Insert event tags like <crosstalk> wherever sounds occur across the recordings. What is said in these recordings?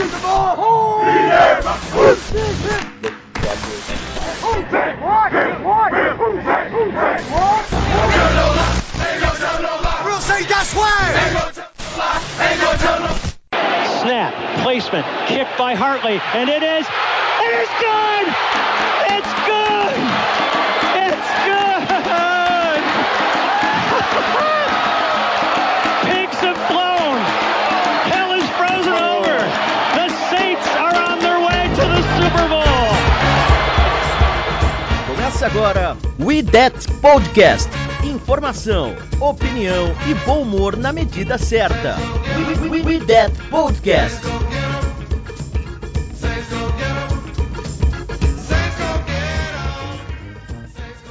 Shoot the ball. That's why. Snap, placement, kick by Hartley, and it is, it is good! It's good! It's good! <laughs> Começa agora We That Podcast. Informação, opinião e bom humor na medida certa. We, That Podcast.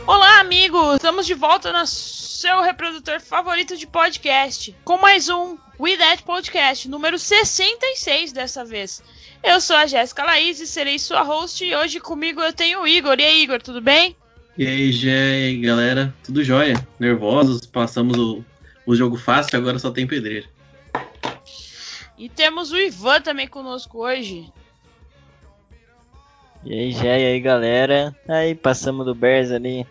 Olá, amigos! Estamos de volta no seu reprodutor favorito de podcast, com mais um We That Podcast, número 66 dessa vez. Eu sou a Jéssica Laís e serei sua host e hoje comigo eu tenho o Igor. E aí, Igor, tudo bem? E aí, aí, galera, tudo jóia? Nervosos, passamos o, o jogo fácil, agora só tem pedreiro. E temos o Ivan também conosco hoje. E aí, já, e aí, galera? Aí, passamos do Bears ali.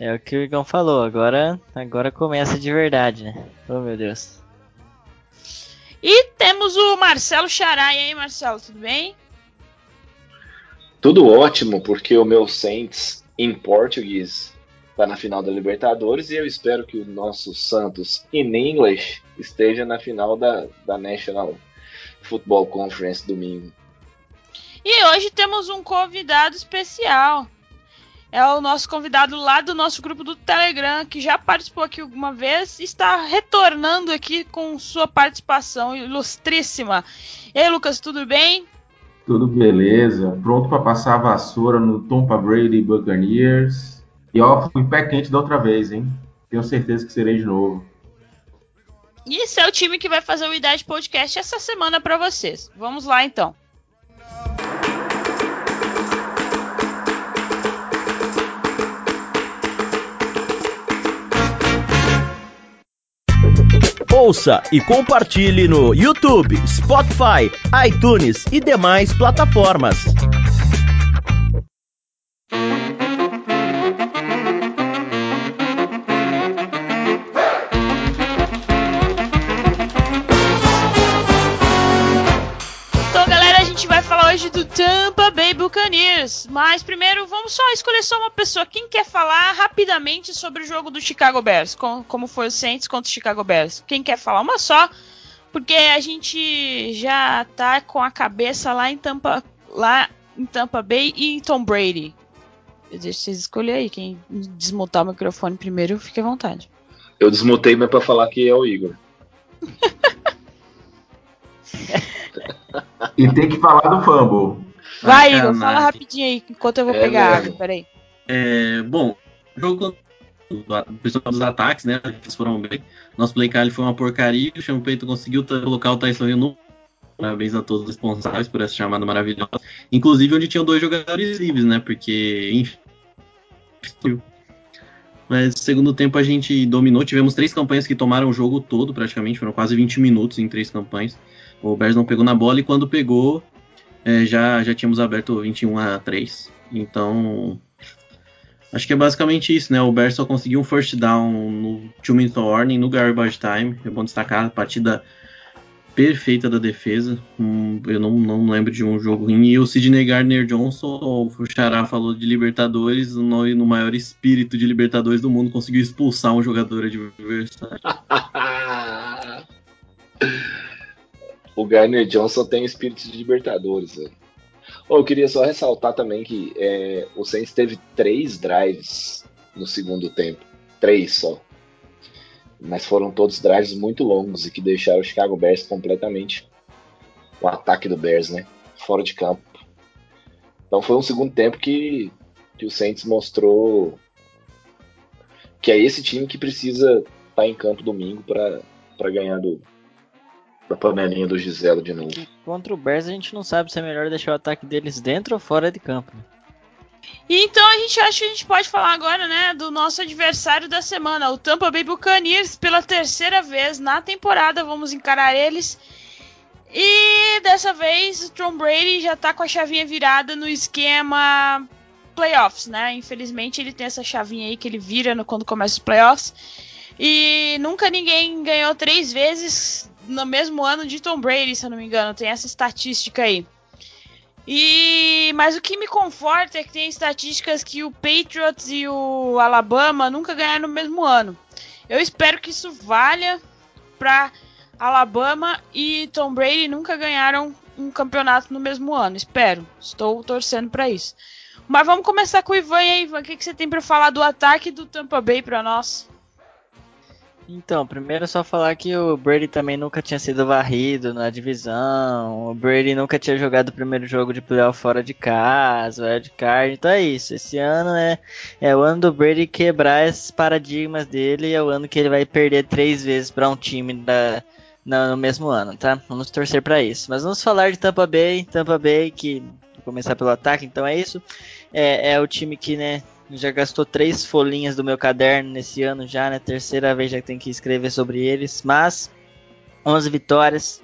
É o que o Igão falou, agora, agora começa de verdade, né? Oh, meu Deus. E temos o Marcelo Xará. E aí, Marcelo, tudo bem? Tudo ótimo, porque o meu Saints em português está na final da Libertadores e eu espero que o nosso Santos in English esteja na final da, da National Football Conference domingo. E hoje temos um convidado especial. É o nosso convidado lá do nosso grupo do Telegram, que já participou aqui alguma vez, e está retornando aqui com sua participação ilustríssima. E aí, Lucas, tudo bem? Tudo beleza. Pronto para passar a vassoura no Tampa Brady Buccaneers. E ó, fui pé quente da outra vez, hein? Tenho certeza que serei de novo. E esse é o time que vai fazer o Idade Podcast essa semana para vocês. Vamos lá então. Ouça e compartilhe no YouTube, Spotify, iTunes e demais plataformas. Então, galera, a gente vai falar hoje do Tampa Bay Buccaneers. Mas primeiro, vamos só escolher só uma pessoa. Quem quer falar rapidamente sobre o jogo do Chicago Bears? Com- Como foi o Saints contra o Chicago Bears? Quem quer falar? Uma só. Porque a gente já tá com a cabeça lá em Tampa, lá em Tampa Bay e em Tom Brady. Deixa vocês escolherem aí. Quem desmontar o microfone primeiro, fique à vontade. Eu desmutei, mas para falar que é o Igor. <laughs> E tem que falar do fumble. Vai, Igor, fala rapidinho aí, enquanto eu vou É pegar mesmo. água. Peraí. É, bom, o jogo o pessoal dos ataques, né? Eles foram bem. Nosso play call foi uma porcaria. O Payton conseguiu colocar o Tyson Hill no. Parabéns a todos os responsáveis por essa chamada maravilhosa. Inclusive onde tinham dois jogadores livres, né? Porque. Enfim. Mas no segundo tempo a gente dominou. Tivemos três campanhas que tomaram o jogo todo, praticamente. Foram quase 20 minutos em três campanhas. O Bears não pegou na bola e quando pegou, é, já, já tínhamos aberto 21 a 3. Então, acho que é basicamente isso, né? O Bears só conseguiu um first down no two-minute warning, no garbage time. É bom destacar a partida perfeita da defesa. Hum, eu não, não lembro de um jogo ruim. E o Sidney Gardner Johnson, o Xará falou de Libertadores, no, no maior espírito de Libertadores do mundo, conseguiu expulsar um jogador adversário. <laughs> o Garner Johnson tem espírito de Libertadores. Ô, eu queria só ressaltar também que é, o Saints teve três drives no segundo tempo. Três só. Mas foram todos drives muito longos e que deixaram o Chicago Bears completamente o ataque do Bears, né? Fora de campo. Então foi um segundo tempo que, que o Saints mostrou que é esse time que precisa estar em campo domingo para ganhar do, da panelinha do Giselo de novo. Contra o Bears a gente não sabe se é melhor deixar o ataque deles dentro ou fora de campo. né? E então a gente acha que a gente pode falar agora, né, do nosso adversário da semana, o Tampa Bay Buccaneers, pela terceira vez na temporada, vamos encarar eles. E dessa vez o Tom Brady já tá com a chavinha virada no esquema playoffs, né? Infelizmente ele tem essa chavinha aí que ele vira no, quando começa os playoffs. E nunca ninguém ganhou três vezes no mesmo ano de Tom Brady, se eu não me engano. Tem essa estatística aí. E mas o que me conforta é que tem estatísticas que o Patriots e o Alabama nunca ganharam no mesmo ano. Eu espero que isso valha para Alabama e Tom Brady nunca ganharam um campeonato no mesmo ano. Espero. Estou torcendo para isso. Mas vamos começar com o Ivan aí, Ivan. O que, que você tem para falar do ataque do Tampa Bay para nós? Então, primeiro é só falar que o Brady também nunca tinha sido varrido na divisão. O Brady nunca tinha jogado o primeiro jogo de playoff fora de casa, o Ed Card. Então é isso. Esse ano é, é o ano do Brady quebrar esses paradigmas dele. E é o ano que ele vai perder três vezes para um time da, no, mesmo ano, tá? Vamos torcer para isso. Mas vamos falar de Tampa Bay. Tampa Bay, que começar pelo ataque, então é isso. É, é o time que, né, já gastou três folhinhas do meu caderno nesse ano já, né? Terceira vez já tenho que escrever sobre eles. Mas 11 vitórias,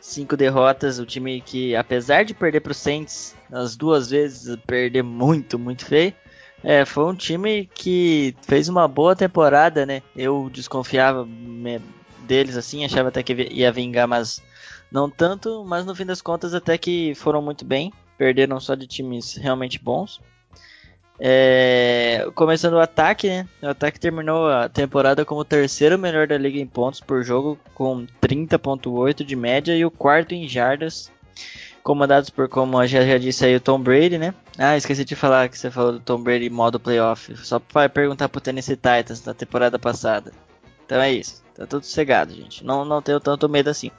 5 derrotas. O time que, apesar de perder para o Saints as duas vezes, perder muito, muito feio. É, foi um time que fez uma boa temporada, né? Eu desconfiava deles assim, achava até que ia vingar, mas não tanto. Mas no fim das contas, até que foram muito bem. Perderam só de times realmente bons. É, começando o ataque, né? O ataque terminou a temporada como o terceiro melhor da liga em pontos por jogo, com 30.8 de média, e o quarto em jardas, comandados por, como já, já disse aí, o Tom Brady, né? Ah, esqueci de falar que você falou do Tom Brady modo playoff. Só para perguntar pro Tennessee Titans da temporada passada. Então é isso. Tá tudo cegado, gente. Não, não tenho tanto medo assim.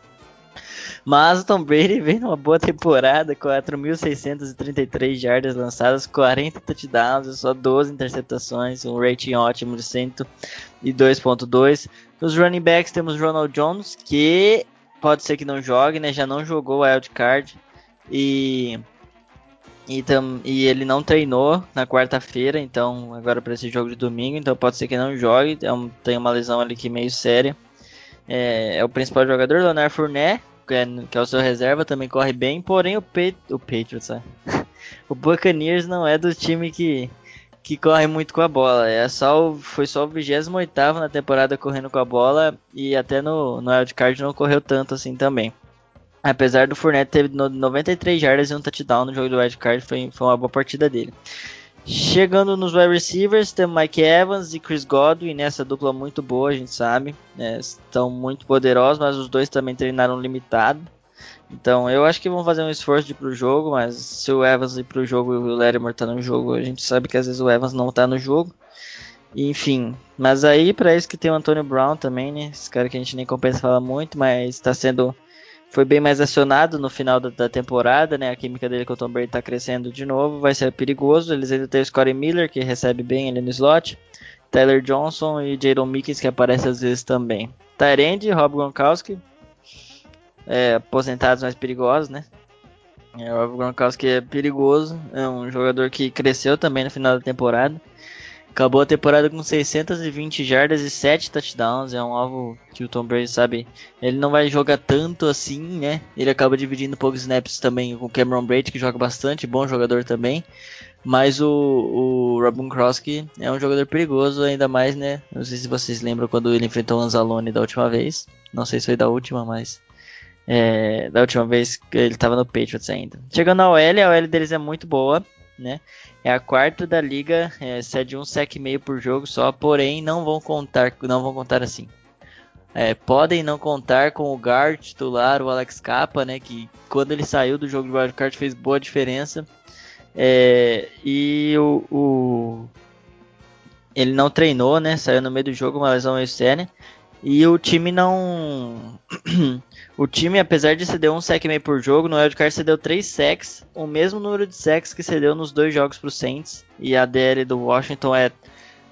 Mas o Tom Brady vem numa boa temporada, 4.633 jardas lançadas, 40 touchdowns só 12 interceptações, um rating ótimo de 102.2. Nos running backs temos Ronald Jones, que pode ser que não jogue, né? Já não jogou wild card e e, tam, e ele não treinou na quarta-feira, então agora para esse jogo de domingo, então pode ser que não jogue. É um, tem uma lesão ali que meio séria. É, é o principal jogador, Leonard Fournette, que é, que é o seu reserva, também corre bem, porém o, Pat, o Patriots, é. <laughs> o Buccaneers não é do time que, que corre muito com a bola. É só o, foi só o 28 na temporada correndo com a bola e até no, no wildcard não correu tanto assim também. Apesar do Fournette ter 93 jardas e um touchdown no jogo do wildcard, foi, foi uma boa partida dele. Chegando nos wide receivers, temos Mike Evans e Chris Godwin, nessa dupla muito boa, a gente sabe. Né? Estão muito poderosos, mas os dois também treinaram limitado. Então eu acho que vão fazer um esforço de ir pro jogo, mas se o Evans ir pro jogo e o Lattimore tá no jogo, a gente sabe que às vezes o Evans não tá no jogo. Enfim, mas aí para isso que tem o Antonio Brown também, né? Esse cara que a gente nem compensa falar muito, mas está sendo foi bem mais acionado no final da, da, temporada, né? A química dele com o Tom Brady está crescendo de novo, vai ser perigoso. Eles ainda têm o Scottie Miller, que recebe bem ali no slot. Tyler Johnson e Jadon Mickens, que aparece às vezes também. Tyrande, Rob Gronkowski, é, aposentados mais perigosos, né? É, o Rob Gronkowski é perigoso, é um jogador que cresceu também no final da temporada. Acabou a temporada com 620 jardas e 7 touchdowns. É um alvo que o Tom Brady sabe. Ele não vai jogar tanto assim, né? Ele acaba dividindo poucos snaps também com o Cameron Brady, que joga bastante, bom jogador também. Mas o, o Robin Krosky é um jogador perigoso, ainda mais, né? Não sei se vocês lembram quando ele enfrentou o Anzalone da última vez. Não sei se foi da última, mas. É, da última vez que ele estava no Patriots ainda. Chegando na OL, a OL deles é muito boa, né? É a quarta da liga, é, cede um sec e meio por jogo só, porém não vão contar, não vão contar assim. É, podem não contar com o guard titular, o Alex Capa, né, que quando ele saiu do jogo de wildcard fez boa diferença. É, e o, o, ele não treinou, né, saiu no meio do jogo, uma lesão meio séria. E o time não. <clears throat> o time, apesar de ceder um sec meio por jogo, no wildcard cedeu 3 sacks, o mesmo número de sacks que cedeu nos dois jogos pro Saints. E a DL do Washington é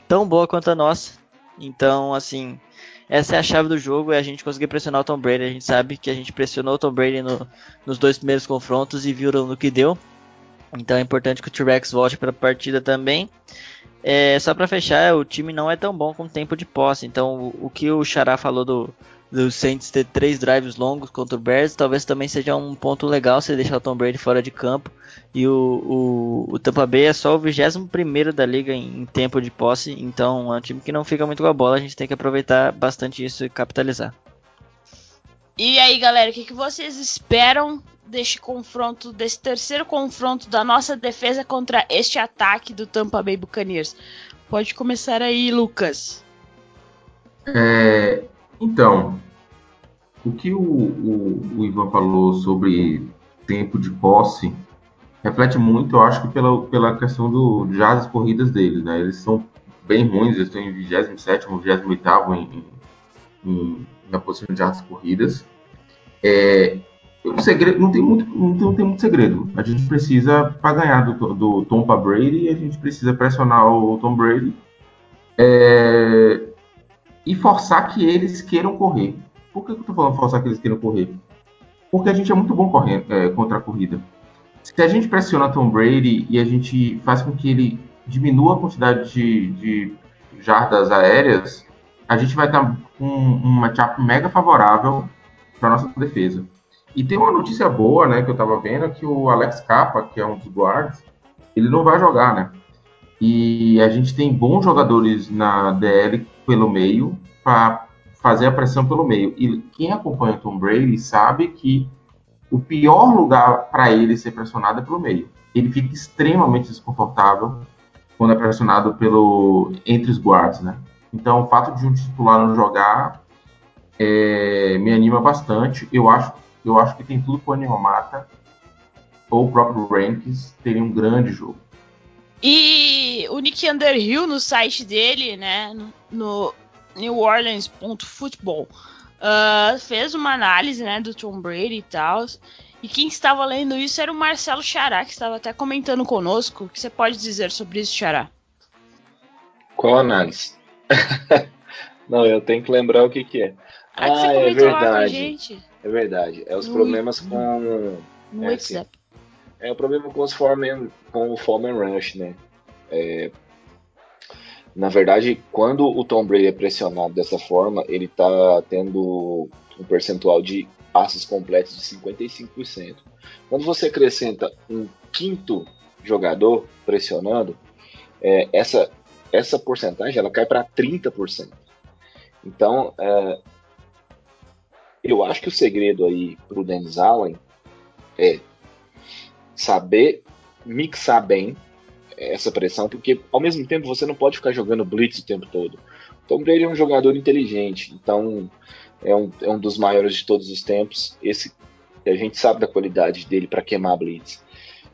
tão boa quanto a nossa. Então, assim, essa é a chave do jogo, é a gente conseguir pressionar o Tom Brady. A gente sabe que a gente pressionou o Tom Brady no, nos dois primeiros confrontos e viu no que deu. Então é importante que o T-Rex volte para a partida também. É, só para fechar, o time não é tão bom com tempo de posse. Então, o, o, que o Xará falou do, do Saints ter três drives longos contra o Bears, talvez também seja um ponto legal você deixar o Tom Brady fora de campo. E o, o, o Tampa Bay é só o 21 da liga em, em, tempo de posse, então é um time que não fica muito com a bola, a gente tem que aproveitar bastante isso e capitalizar. E aí, galera, o que, que vocês esperam deste confronto, desse terceiro confronto da nossa defesa contra este ataque do Tampa Bay Buccaneers? Pode começar aí, Lucas. É, então, o que o, o, o, Ivan falou sobre tempo de posse reflete muito, eu acho que pela, pela questão do, já das corridas deles, né? Eles são bem ruins, eles estão em 27 28 em, em, na posição de jardas corridas. É, o segredo não tem muito não tem muito segredo. A gente precisa para ganhar do, do Tom Brady, a gente precisa pressionar o Tom Brady é, e forçar que eles queiram correr. Por que eu estou falando forçar que eles queiram correr? Porque a gente é muito bom correndo, é, contra a corrida. Se a gente pressiona Tom Brady e a gente faz com que ele diminua a quantidade de, de jardas aéreas, a gente vai estar com um matchup mega favorável para nossa defesa. E tem uma notícia boa, né, que eu estava vendo, que o Alex Capa, que é um dos guards, ele não vai jogar, né? E a gente tem bons jogadores na DL pelo meio para fazer a pressão pelo meio. E quem acompanha o Tom Brady sabe que o pior lugar para ele ser pressionado é pelo meio. Ele fica extremamente desconfortável quando é pressionado pelo entre os guards, né? Então, o fato de um titular não jogar é, me anima bastante. Eu acho, eu acho que tem tudo para o Animamata ou o próprio Rankings terem um grande jogo. E o Nick Underhill no site dele, né, no New Orleans.football, uh, fez uma análise, né, do Tom Brady e tal. E quem estava lendo isso era o Marcelo Xará, que estava até comentando conosco. O que você pode dizer sobre isso, Xará? Qual análise? <laughs> Não, eu tenho que lembrar o que, que é. Ah, ah é verdade. É verdade. É os no, problemas com. No é. Assim, é o problema com, os foreman, com o Foreman Rush, né? É, na verdade, quando o Tom Brady é pressionado dessa forma, ele tá tendo um percentual de passes completos de 55%. Quando você acrescenta um quinto jogador pressionando, é, essa, essa porcentagem ela cai para 30%. Então, é, eu acho que o segredo aí para o Dennis Allen é saber mixar bem essa pressão, porque ao mesmo tempo você não pode ficar jogando blitz o tempo todo. Tom Brady é um jogador inteligente, então é um, é um dos maiores de todos os tempos. Esse a gente sabe da qualidade dele para queimar blitz.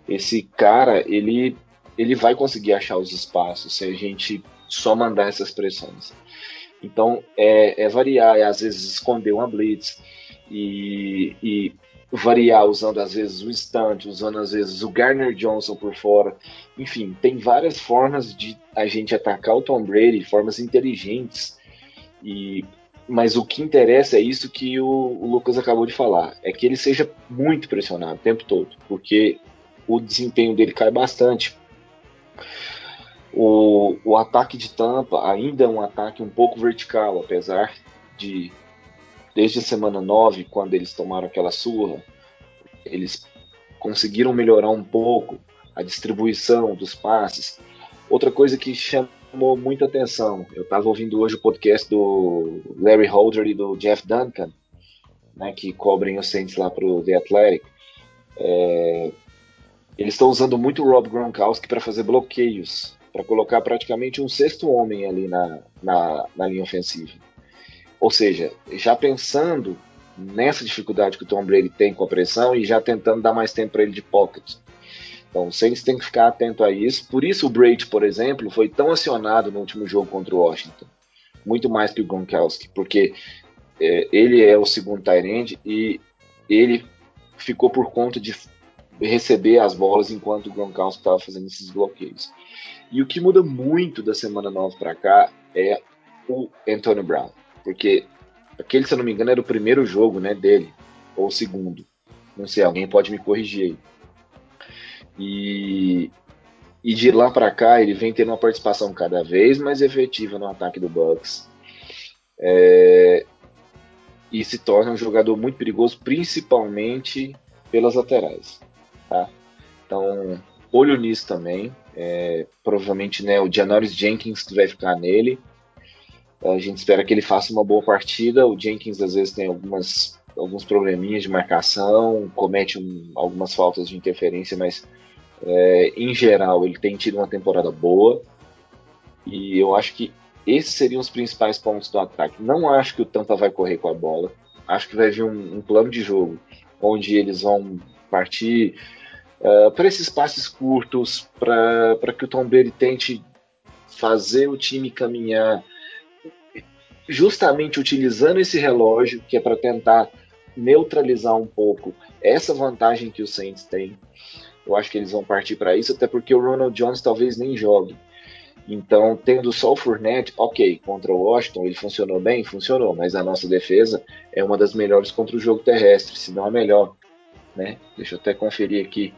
Esse cara, ele ele vai conseguir achar os espaços se a gente só mandar essas pressões. Então é, é variar, é às vezes esconder uma blitz e, e variar usando às vezes o instante, usando às vezes o Garner Johnson por fora. Enfim, tem várias formas de a gente atacar o Tom Brady, formas inteligentes. E mas o que interessa é isso que o, o Lucas acabou de falar, é que ele seja muito pressionado o tempo todo, porque o desempenho dele cai bastante. O, o ataque de Tampa ainda é um ataque um pouco vertical, apesar de desde a semana 9, quando eles tomaram aquela surra, eles conseguiram melhorar um pouco a distribuição dos passes. Outra coisa que chamou muita atenção, eu estava ouvindo hoje o podcast do Larry Holder e do Jeff Duncan, né, que cobrem os Saints lá para o The Athletic. É, eles estão usando muito o Rob Gronkowski para fazer bloqueios, para colocar praticamente um sexto homem ali na, na, na linha ofensiva. Ou seja, já pensando nessa dificuldade que o Tom Brady tem com a pressão e já tentando dar mais tempo para ele de pocket. Então, o Saints tem que ficar atento a isso. Por isso, o Brady, por exemplo, foi tão acionado no último jogo contra o Washington. Muito mais que o Gronkowski, porque é, ele é o segundo tight e ele ficou por conta de receber as bolas enquanto o Gronkowski estava fazendo esses bloqueios. E o que muda muito da semana 9 para cá é o Antonio Brown. Porque aquele, se eu não me engano, era o primeiro jogo né, dele, ou o segundo. Não sei, alguém pode me corrigir aí. E, e de lá para cá ele vem tendo uma participação cada vez mais efetiva no ataque do Bucks. É, e se torna um jogador muito perigoso, principalmente pelas laterais. Tá? Então, olho nisso também. É, provavelmente né, o Janoris Jenkins vai ficar nele. A gente espera que ele faça uma boa partida. O Jenkins às vezes tem algumas, alguns probleminhas de marcação, comete um, algumas faltas de interferência, mas é, em geral ele tem tido uma temporada boa. E eu acho que esses seriam os principais pontos do ataque. Não acho que o Tampa vai correr com a bola. Acho que vai vir um, um plano de jogo onde eles vão partir uh, para esses passes curtos, para que o Tom Brady tente fazer o time caminhar justamente utilizando esse relógio, que é para tentar neutralizar um pouco essa vantagem que o Saints tem. Eu acho que eles vão partir para isso, até porque o Ronald Jones talvez nem jogue. Então, tendo só o Fournette, ok, contra o Washington ele funcionou bem? Funcionou, mas a nossa defesa é uma das melhores contra o jogo terrestre, se não a melhor. Né? Deixa eu até conferir aqui.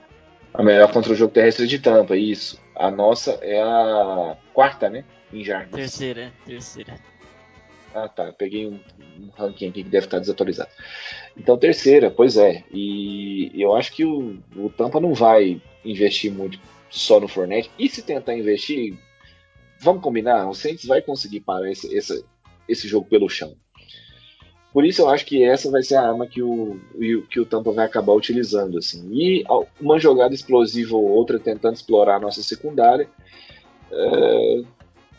A melhor contra o jogo terrestre de Tampa, isso. A nossa é a quarta, né? Em jardas. Terceira, terceira. Ah, tá. Peguei um, um, ranking aqui que deve estar desatualizado. Então, terceira, pois é. E eu acho que o, o Tampa não vai investir muito só no Fournette. E se tentar investir, vamos combinar, o Saints vai conseguir parar esse, esse, esse jogo pelo chão. Por isso eu acho que essa vai ser a arma que o, que o Tampa vai acabar utilizando. Assim. E uma jogada explosiva ou outra tentando explorar a nossa secundária. É,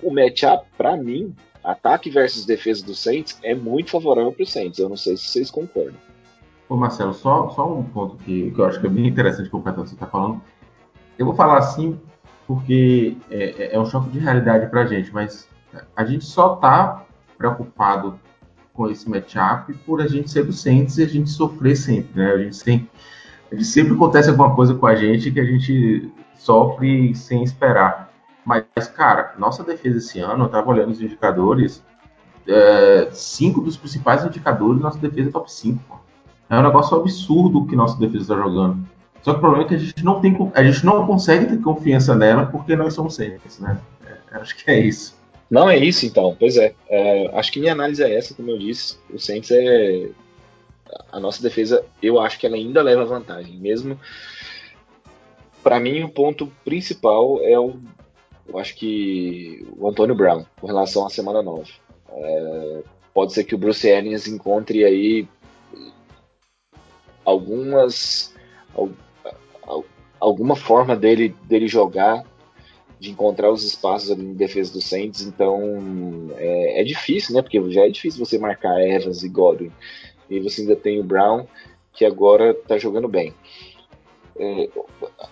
o matchup, para mim, ataque versus defesa do Saints é muito favorável para o Saints. Eu não sei se vocês concordam. Ô Marcelo, só, só um ponto que, que eu acho que é bem interessante que o Petro está falando. Eu vou falar assim porque é, é, é um choque de realidade para a gente, mas a gente só está preocupado com esse matchup por a gente ser do Saints e a gente sofrer sempre, né? A gente, sempre acontece alguma coisa com a gente que a gente sofre sem esperar. Mas, cara, nossa defesa esse ano, eu estava olhando os indicadores, é, cinco dos principais indicadores, nossa defesa é top 5. É um negócio absurdo que nossa defesa está jogando. Só que o problema é que a gente não tem, a gente não consegue ter confiança nela porque nós somos Saints, né? É, acho que é isso. Não é isso, então. Pois é. é. Acho que minha análise é essa, como eu disse. O Saints é a nossa defesa. Eu acho que ela ainda leva vantagem, mesmo. Para mim, o ponto principal é o eu acho que o Antônio Brown, com relação à semana 9. É, pode ser que o Bruce Arians encontre aí algumas alguma forma dele, dele jogar, de encontrar os espaços ali em defesa do Saints, então é, é difícil, né? Porque já é difícil você marcar Evans e Godwin. E você ainda tem o Brown, que agora tá jogando bem. É,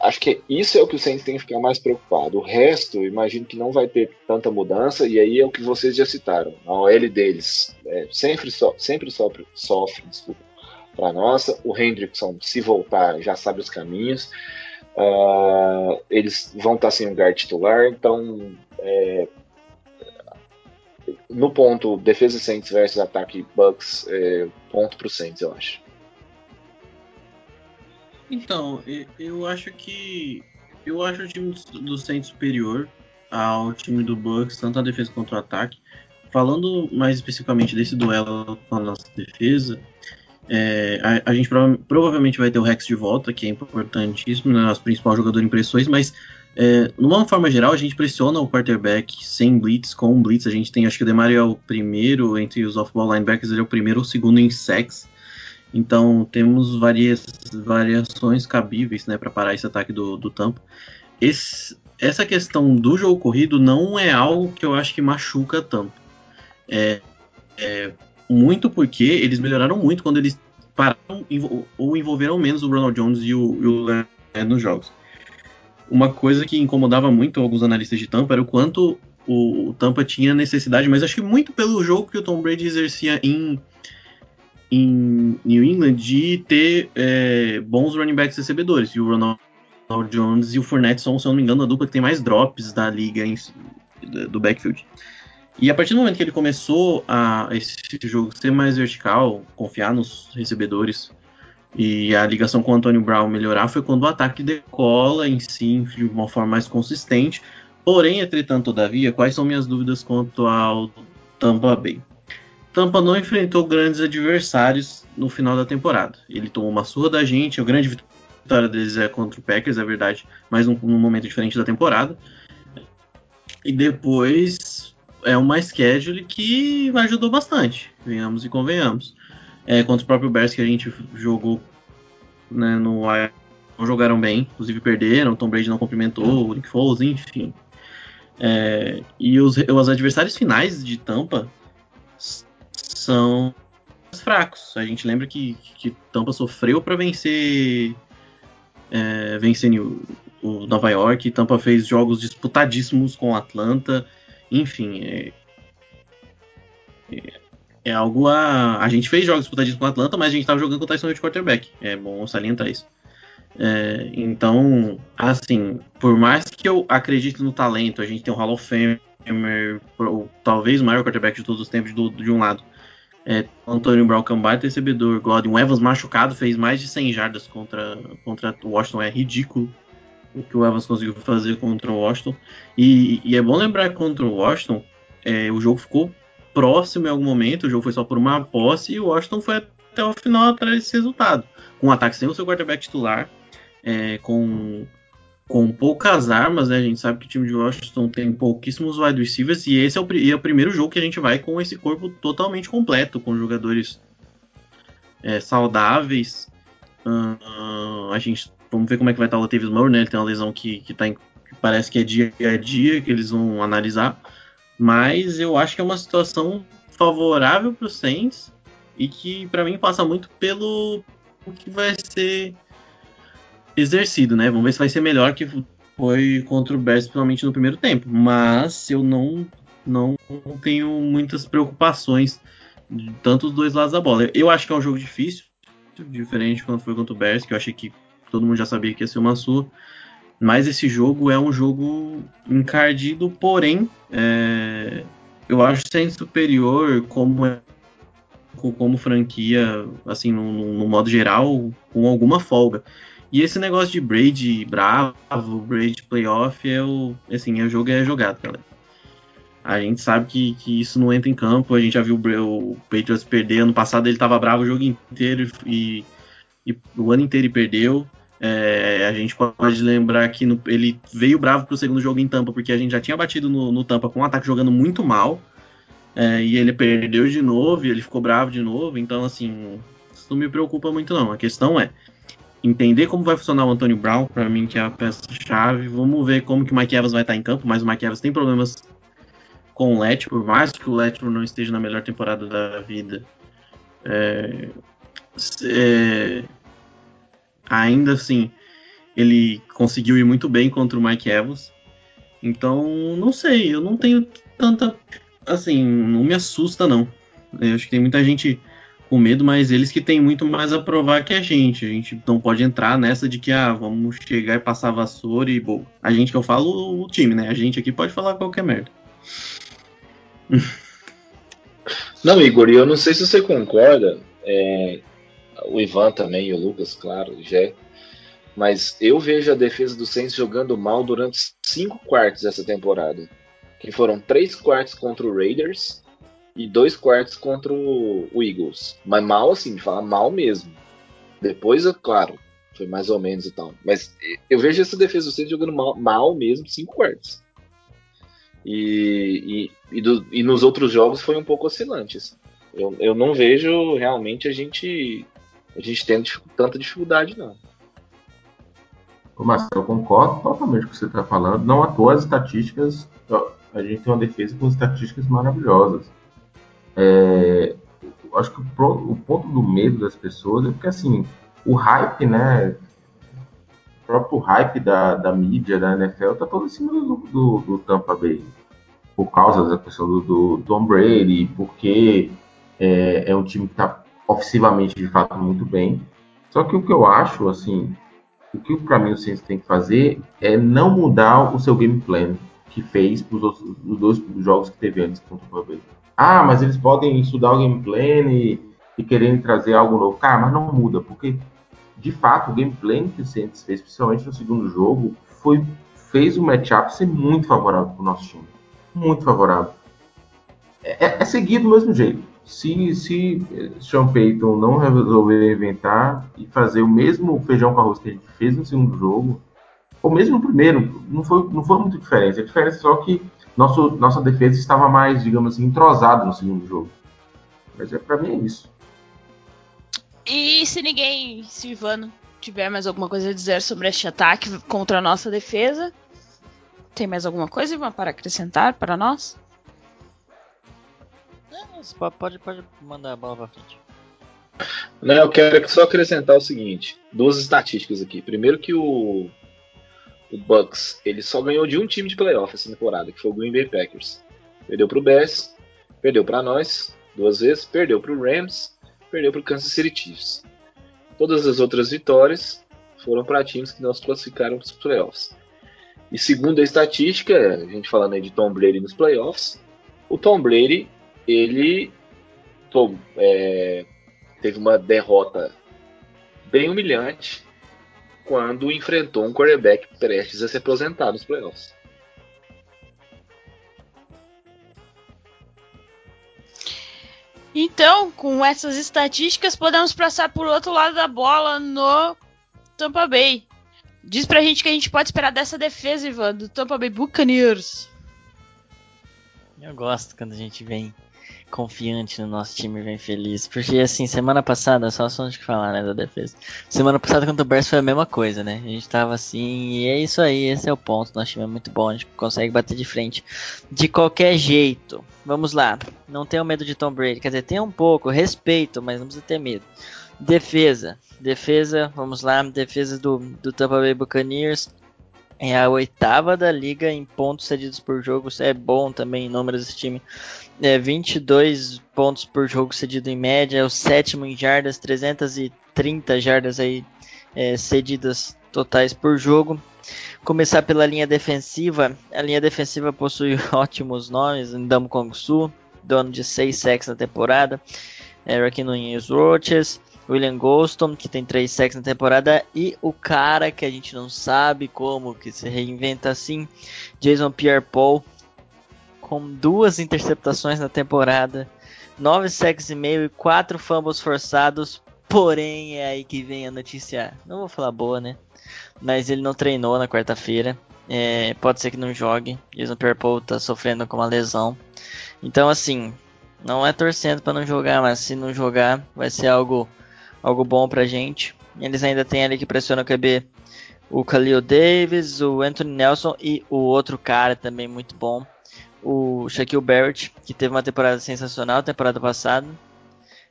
acho que isso é o que o Saints tem que ficar mais preocupado. O resto, imagino que não vai ter tanta mudança, e aí é o que vocês já citaram. A OL deles é, sempre, so, sempre sofre, sofre para nossa. O Hendrickson, se voltar, já sabe os caminhos. Uh, eles vão estar sem um guard titular, então é, no ponto defesa Saints versus ataque Bucks, é, ponto para o Saints, eu acho. Então, eu acho que. Eu acho o time do Saints superior ao time do Bucks, tanto a defesa quanto o ataque. Falando mais especificamente desse duelo com a nossa defesa, é, a, a, gente prova provavelmente vai ter o Rex de volta, que é importantíssimo, né, nosso principal jogador em pressões, mas é, numa forma geral, a gente pressiona o quarterback sem blitz, com blitz. A gente tem, acho que o Demario é o primeiro entre os off-ball linebackers, ele é o primeiro ou segundo em sacks. Então temos várias variações cabíveis né, para parar esse ataque do, do Tampa. Esse, essa questão do jogo corrido não é algo que eu acho que machuca tanto. É, é, muito porque eles melhoraram muito quando eles pararam ou envolveram menos o Ronald Jones e o, e o Leonard nos jogos. Uma coisa que incomodava muito alguns analistas de Tampa era o quanto o, o Tampa tinha necessidade, mas acho que muito pelo jogo que o Tom Brady exercia em em New England de ter é, bons running backs recebedores. E o Ronald Jones e o Fournette são, se eu não me engano, a dupla que tem mais drops da liga em, do backfield. E a partir do momento que ele começou a esse jogo ser mais vertical, confiar nos recebedores e a ligação com o Antonio Brown melhorar, foi quando o ataque decola em si de uma forma mais consistente. Porém, entretanto, todavia, quais são minhas dúvidas quanto ao Tampa Bay? Tampa não enfrentou grandes adversários no final da temporada. Ele tomou uma surra da gente, a grande vitória deles é contra o Packers, é verdade, mas num, num momento diferente da temporada. E depois é uma schedule que ajudou bastante, venhamos e convenhamos. É, contra o próprio Bears que a gente jogou né, no não jogaram bem, inclusive perderam, Tom Brady não cumprimentou, o Nick Foles, enfim. É, e os, os adversários finais de Tampa são fracos. A gente lembra que, que Tampa sofreu para vencer é, vencer o, Nova York. Tampa fez jogos disputadíssimos com Atlanta. Enfim, é, é, é algo a. A gente fez jogos disputadíssimos com o Atlanta, mas a gente estava jogando com o Hill de quarterback. É bom salientar isso. É, então, assim, por mais que eu acredite no talento, a gente tem o Hall of Famer, talvez o maior quarterback de todos os tempos do, de um lado. É, Antônio Brown, baita recebedor, Godwin Evans machucado, fez mais de 100 jardas contra, contra o Washington, é ridículo o que o Evans conseguiu fazer contra o Washington. E, e é bom lembrar que contra o Washington, é, o jogo ficou próximo em algum momento, o jogo foi só por uma posse e o Washington foi até o final atrás desse resultado. Com um ataque sem o seu quarterback titular, é, com, com poucas armas, né? A gente sabe que o time de Washington tem pouquíssimos wide receivers e esse é o, é o primeiro jogo que a gente vai com esse corpo totalmente completo, com jogadores é, saudáveis. Uh, a gente vamos ver como é que vai estar o Latavius Murray, né? Ele tem uma lesão que, que, tá em, que parece que é dia a dia que eles vão analisar, mas eu acho que é uma situação favorável para o Saints e que para mim passa muito pelo o que vai ser exercido, né? Vamos ver se vai ser melhor que foi contra o Bears, principalmente no primeiro tempo. Mas eu não, não tenho muitas preocupações de tanto os dois lados da bola. Eu acho que é um jogo difícil, diferente quando foi contra o Bears, que eu achei que todo mundo já sabia que ia ser uma sua. Mas esse jogo é um jogo encardido, porém, é, eu acho sem superior como é, como franquia, assim, no, no, modo geral, com alguma folga. E esse negócio de Braid bravo, Braid playoff, é o, assim, o jogo é jogado, galera. A gente sabe que, que isso não entra em campo. A gente já viu o, o Patriots perder. Ano passado ele estava bravo o jogo inteiro e, e o ano inteiro e perdeu. É, a gente pode lembrar que no, ele veio bravo para o segundo jogo em Tampa, porque a gente já tinha batido no, no Tampa com um ataque jogando muito mal. É, e ele perdeu de novo e ele ficou bravo de novo. Então, assim, isso não me preocupa muito, não. A questão é entender como vai funcionar o Antônio Brown, para mim que é a peça-chave. Vamos ver como que o Mike Evans vai estar em campo, mas o Mike Evans tem problemas com o Let, por mais que o Let não esteja na melhor temporada da vida. É, é, ainda assim, ele conseguiu ir muito bem contra o Mike Evans. Então, não sei, eu não tenho tanta. Assim, não me assusta, não. Eu acho que tem muita gente com medo, mas eles que têm muito mais a provar que a gente. A gente não pode entrar nessa de que, ah, vamos chegar e passar vassoura e, bom, a gente que eu falo, o time, né? A gente aqui pode falar qualquer merda. <laughs> Não, Igor, eu não sei se você concorda, é, o Ivan também o Lucas, claro, já. Mas eu vejo a defesa do Saints jogando mal durante cinco quartos essa temporada. Que foram três quartos contra o Raiders, e dois quartos contra o, Eagles. Mas mal assim, falar mal mesmo. Depois, claro, foi mais ou menos e tal. Mas eu vejo essa defesa do Saints jogando mal, mal mesmo, cinco quartos. E, e, e, do, e, nos outros jogos foi um pouco oscilante. Assim. Eu, eu não vejo realmente a gente a gente tendo tanta dificuldade, não. Marcelo, eu concordo totalmente com o que você está falando. Não à toa as estatísticas, a gente tem uma defesa com estatísticas maravilhosas. É, acho que o, o, ponto do medo das pessoas é porque, assim, o hype, né? O próprio hype da, da mídia, da NFL, tá todo em cima do, do, do Tampa Bay. Por causa da questão do, do Tom Brady, porque é, é um time que tá ofensivamente, de fato, muito bem. Só que o que eu acho, assim, o que para mim o Saints tem que fazer é não mudar o seu game plan que fez para os dois jogos que teve antes contra o Bay. Ah, mas eles podem estudar o gameplay e, e quererem trazer algo novo. Cara, mas não muda, porque de fato o gameplay que o Saints fez, especialmente no segundo jogo, foi, fez o matchup ser muito favorável para o nosso time. Muito favorável. É, é, é seguir do mesmo jeito. Se, se Sean Payton não resolver inventar e fazer o mesmo feijão com arroz que gente fez no segundo jogo, ou mesmo no primeiro, não foi, não foi muito diferente. A diferença é só que nosso, nossa defesa estava mais, digamos assim, entrosada no segundo jogo. Mas é, pra mim é isso. E se ninguém, se Ivano tiver mais alguma coisa a dizer sobre este ataque contra a nossa defesa, tem mais alguma coisa, para acrescentar para nós? Não, pode, pode mandar a bola pra frente. Não, eu quero só acrescentar o seguinte: duas estatísticas aqui. Primeiro que o, o Bucks ele só ganhou de um time de playoff essa temporada, que foi o Green Bay Packers. Perdeu pro Bears, perdeu para nós duas vezes, perdeu pro Rams, perdeu pro Kansas City Chiefs. Todas as outras vitórias foram para times que não se classificaram para os playoffs. E segundo a estatística, a gente falando aí de Tom Brady nos playoffs, o Tom Brady ele tom, é, teve uma derrota bem humilhante quando enfrentou um quarterback prestes a se aposentar nos playoffs. Então, com essas estatísticas, podemos passar por outro lado da bola no Tampa Bay. Diz pra gente que a gente pode esperar dessa defesa, Ivan, do Tampa Bay Buccaneers. Eu gosto quando a gente vem confiante no nosso time bem feliz. Porque assim, semana passada, só só de falar, né, da defesa. Semana passada contra o Bears foi a mesma coisa, né? A gente tava assim, e é isso aí, esse é o ponto. Nosso time é muito bom, a gente consegue bater de frente. De qualquer jeito. Vamos lá. Não tenho medo de Tom Brady. Quer dizer, tem um pouco, respeito, mas não precisa ter medo. Defesa. Defesa, vamos lá. Defesa do, do Tampa Bay Buccaneers. É a oitava da liga em pontos cedidos por jogo. É bom também em números esse time. É, 22 pontos por jogo cedido em média, é o sétimo em jardas, 330 jardas aí é, cedidas totais por jogo. Começar pela linha defensiva, a linha defensiva possui <laughs> ótimos nomes, Ndamo Kong Su, dono de 6 sacks na temporada, Eric Nunez Roches, William Golston, que tem 3 sacks na temporada, e o cara que a gente não sabe como que se reinventa assim, Jason Pierre-Paul, com duas interceptações na temporada, 9 sacks e meio e 4 fumbles forçados. Porém, é aí que vem a notícia. Não vou falar boa, né? Mas ele não treinou na quarta-feira. É, pode ser que não jogue. Jason Pierre-Paul tá sofrendo com uma lesão. Então, assim, não é torcendo para não jogar, mas se não jogar, vai ser algo, algo bom pra gente. Eles ainda têm ali que pressiona o QB o Khalil Davis, o Anthony Nelson e o outro cara também muito bom, o Shaquille Barrett, que teve uma temporada sensacional temporada passada.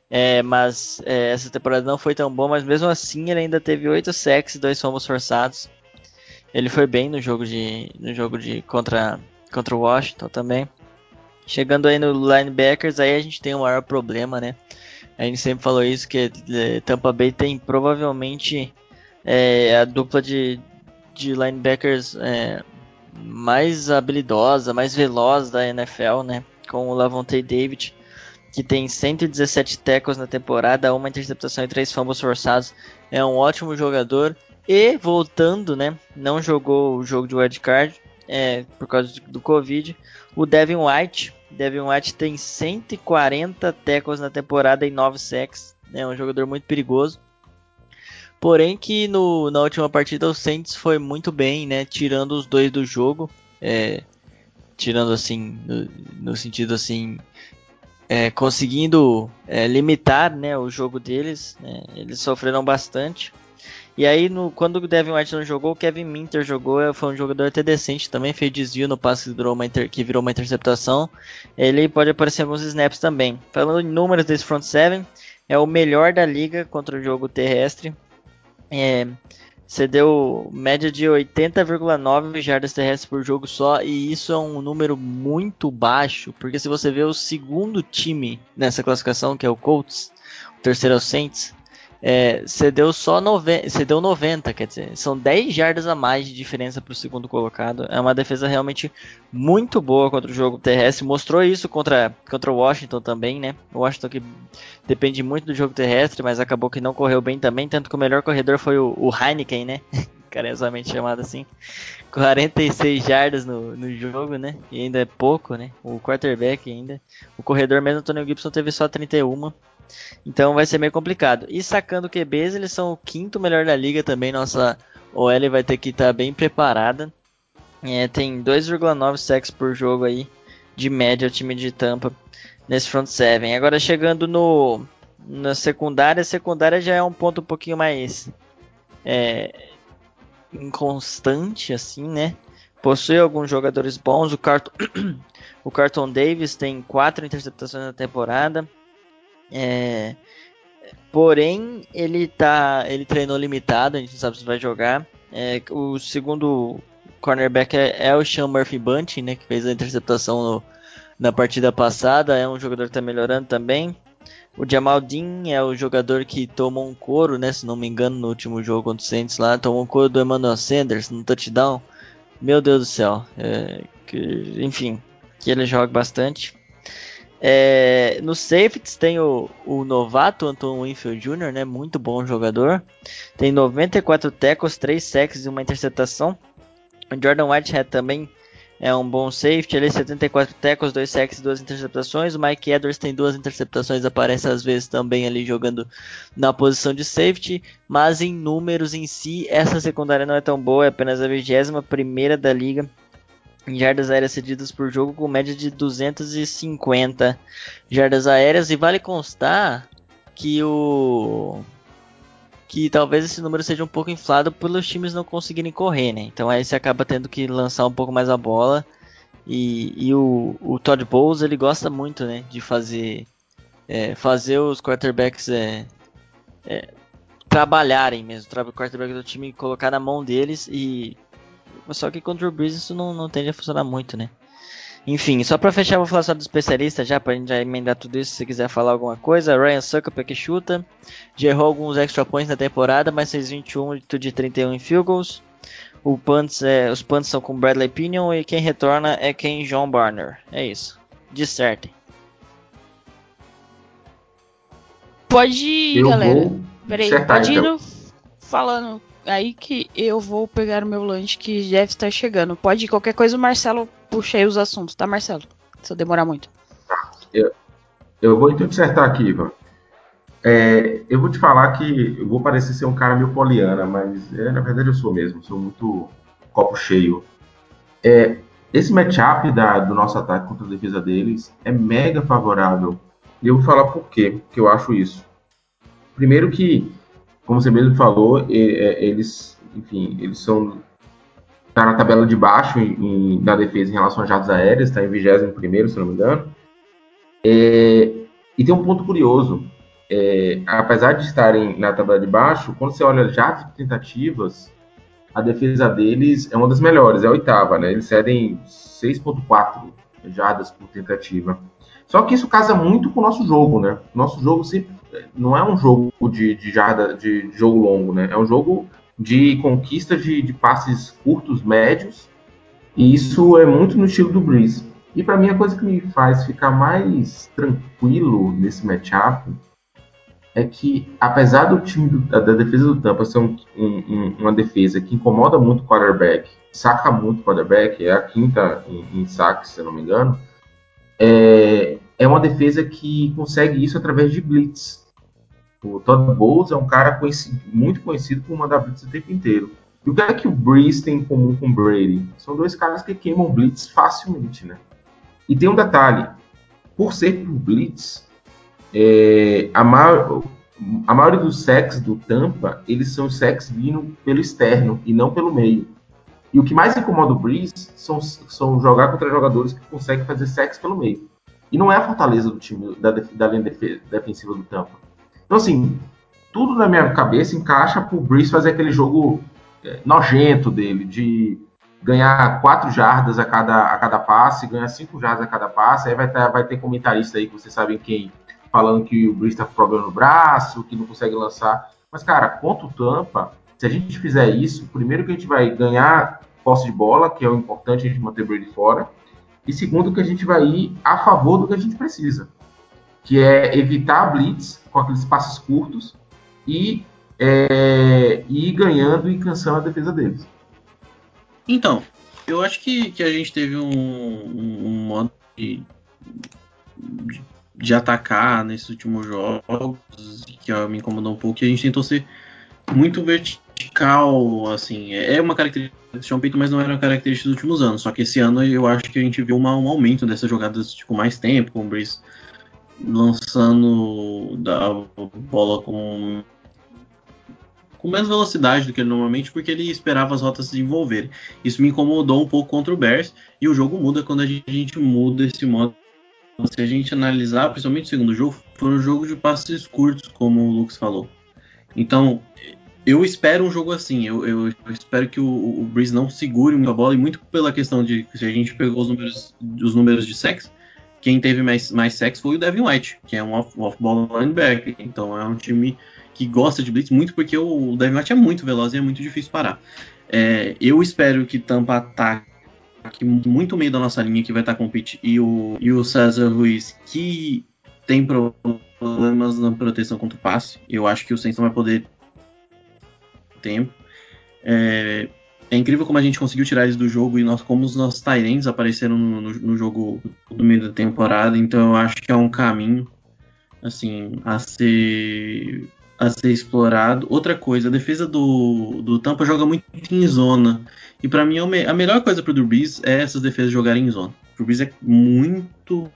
É, mas é, essa temporada não foi tão boa, mas mesmo assim ele ainda teve 8 sacks e 2 fumbles forçados. Ele foi bem no jogo de no jogo de contra contra o Washington também. Chegando aí no linebackers, aí a gente tem um maior problema, né? A gente sempre falou isso que é, Tampa Bay tem provavelmente é, a dupla de, de linebackers é, mais habilidosa, mais veloz da NFL, né? Com o Lavonte David, que tem 117 tackles na temporada, uma interceptação e três fumbles forçados. É um ótimo jogador. E voltando, né? Não jogou o jogo de wildcard é, por causa do Covid. O Devin White. Devin White tem 140 tackles na temporada e 9 sacks. É um jogador muito perigoso. Porém que no, na última partida o Saints foi muito bem, né? Tirando os dois do jogo. É, tirando assim, no, no, sentido assim, é, conseguindo é, limitar né, o jogo deles. Né? Eles sofreram bastante. E aí, no, quando o Devin White não jogou, o Kevin Minter jogou. Foi um jogador até decente também. Fez desvio no passe que virou uma, inter, que virou uma interceptação. Ele pode aparecer em alguns snaps também. Falando em números desse front seven, é o melhor da liga contra o jogo terrestre. É, cedeu média de 80,9 jardas terrestres por jogo só, e isso é um número muito baixo, porque se você vê o segundo time nessa classificação, que é o Colts, o terceiro é o Saints, é, cedeu só 90, cedeu 90, quer dizer, são 10 jardas a mais de diferença para o segundo colocado. É uma defesa realmente muito boa contra o jogo terrestre. Mostrou isso contra, contra o Washington também, né? O Washington que depende muito do jogo terrestre, mas acabou que não correu bem também. Tanto que o melhor corredor foi o, o Heineken, né? <laughs> carinhosamente chamado assim. 46 jardas no, no jogo, né? E ainda é pouco, né? O quarterback ainda. O corredor mesmo, Antonio Gibson, teve só 31. Então vai ser meio complicado. E sacando QBs, eles são o quinto melhor da liga também. Nossa OL vai ter que estar tá bem preparada. É, tem 2,9 sacks por jogo aí, de média, o time de Tampa nesse front seven. Agora chegando no na secundária, a secundária já é um ponto um pouquinho mais é, inconstante, assim, né? Possui alguns jogadores bons. O Carton, <coughs> o Carton Davis tem quatro interceptações na temporada. É, porém, ele tá, ele treinou limitado, a gente não sabe se vai jogar. É, o segundo cornerback é, é, o Sean Murphy Bunting, né, que fez a interceptação no, na partida passada. É um jogador que está melhorando também. O Jamal Dean é o jogador que tomou um couro, né? Se não me engano, no último jogo contra o Saints lá, tomou um couro do Emmanuel Sanders no touchdown. Meu Deus do céu. É, que, enfim, que ele joga bastante. É, no safeties tem o, o novato Anton Winfield Jr., né? Muito bom jogador. Tem 94 tackles, 3 sacks e uma interceptação. O Jordan Whitehead também é um bom safety. Ele 74 tackles, 2 sacks e 2 interceptações. O Mike Edwards tem duas interceptações, aparece às vezes também ali jogando na posição de safety. Mas em números em si, essa secundária não é tão boa, é apenas a 21 primeira da liga jardas aéreas cedidas por jogo, com média de 250 jardas aéreas. E vale constar que o que talvez esse número seja um pouco inflado pelos times não conseguirem correr, né? Então aí você acaba tendo que lançar um pouco mais a bola. E, e o, o Todd Bowles ele gosta muito, né, de fazer é, fazer os quarterbacks é, é, trabalharem mesmo, o quarterback do time colocar na mão deles e só que contra o Breeze isso não, não tende a funcionar muito, né? Enfim, só pra fechar, vou falar só do especialista já, pra gente já emendar tudo isso, se você quiser falar alguma coisa. Ryan Suckup que chuta, já errou alguns extra points na temporada, mas fez 21 de 31 em field goals. O punts, é, os punts são com Bradley Pinion e quem retorna é quem John Barner. É isso. Dissertem. Pode ir, Eu galera. Peraí, pode ir então. falando aí que eu vou pegar o meu lanche que deve estar chegando. Pode ir, qualquer coisa o Marcelo puxa aí os assuntos, tá, Marcelo? Se eu demorar muito. Eu, eu vou então dissertar aqui, Ivan. É, eu vou te falar que eu vou parecer ser um cara meio poliana, mas é, na verdade eu sou mesmo, sou muito copo cheio. É, esse matchup da, do nosso ataque contra a defesa deles é mega favorável. E eu vou falar por quê que eu acho isso. Primeiro que como você mesmo falou, é, eles, enfim, eles são tá na tabela de baixo em, na defesa em relação a jatos aéreos, está em 21 se não me engano. É, e tem um ponto curioso, é, apesar de estarem na tabela de baixo, quando você olha jatos de tentativas, a defesa deles é uma das melhores, é a oitava, né? Eles cedem 6.4 jardas por tentativa. Só que isso casa muito com o nosso jogo, né? Nosso jogo sempre não é um jogo de, de jarda, de, jogo longo, né? É um jogo de conquista de, de passes curtos, médios, e isso é muito no estilo do Breeze. E para mim a coisa que me faz ficar mais tranquilo nesse matchup é que, apesar do time do, da, da, defesa do Tampa ser um, um, uma defesa que incomoda muito o quarterback, saca muito o quarterback, é a quinta em, em se eu não me engano, é, é uma defesa que consegue isso através de blitz. O Todd Bowles é um cara conhecido, muito conhecido por mandar blitz o tempo inteiro. E o que é que o Breeze tem em comum com o Brady? São dois caras que queimam blitz facilmente, né? E tem um detalhe: por ser por blitz, é, a, maior, a maioria dos sacks do Tampa, eles são sacks vindo pelo externo e não pelo meio. E o que mais incomoda o Breeze são, são jogar contra jogadores que conseguem fazer sacks pelo meio. E não é a fortaleza do time da, da linha defensiva do Tampa. Então, assim, tudo na minha cabeça encaixa pro Breeze fazer aquele jogo é, nojento dele, de ganhar quatro jardas a cada, a cada passe, ganhar cinco jardas a cada passe, aí vai ter, vai ter comentarista aí que vocês sabem quem, falando que o Breeze tá com problema no braço, que não consegue lançar. Mas, cara, contra o Tampa, se a gente fizer isso, primeiro que a gente vai ganhar posse de bola, que é o importante a gente manter o Brady fora, e segundo que a gente vai ir a favor do que a gente precisa que é evitar blitz com aqueles passos curtos e é, e ganhando e cansando a defesa deles. Então, eu acho que, que a gente teve um, um, modo de, de, atacar nesses últimos jogos que me incomodou um pouco, que a gente tentou ser muito vertical, assim, é uma característica do Sean Payton, mas não era uma característica dos últimos anos, só que esse ano eu acho que a gente viu uma, um aumento dessas jogadas, tipo, mais tempo, com o Breeze lançando da bola com com menos velocidade do que normalmente, porque ele esperava as rotas se desenvolverem. Isso me incomodou um pouco contra o Bears, e o jogo muda quando a gente muda esse modo. Se a gente analisar, principalmente o segundo jogo, foi um jogo de passes curtos, como o Lucas falou. Então, eu espero um jogo assim. Eu, eu, eu espero que o, o Breeze não segure muito a bola, e muito pela questão de se a gente pegou os números, os números de sexo, quem teve mais, mais sexo foi o Devin White, que é um off-ball off linebacker. Então é um time que gosta de blitz muito porque o Devin White é muito veloz e é muito difícil parar. É, eu espero que Tampa ataque muito meio da nossa linha que vai estar com o Pitt e o, e o César Ruiz que tem problemas na proteção contra o passe. Eu acho que o Saints vai poder tempo. É, é, incrível como a gente conseguiu tirar eles do jogo e nós, como os nossos Tyrants apareceram no, no, no, jogo do meio da temporada. Então eu acho que é um caminho assim a ser a ser explorado. Outra coisa, a defesa do, do Tampa joga muito em zona. E para mim, é a melhor coisa pro Brees é essas defesas jogarem em zona. O Brees é muito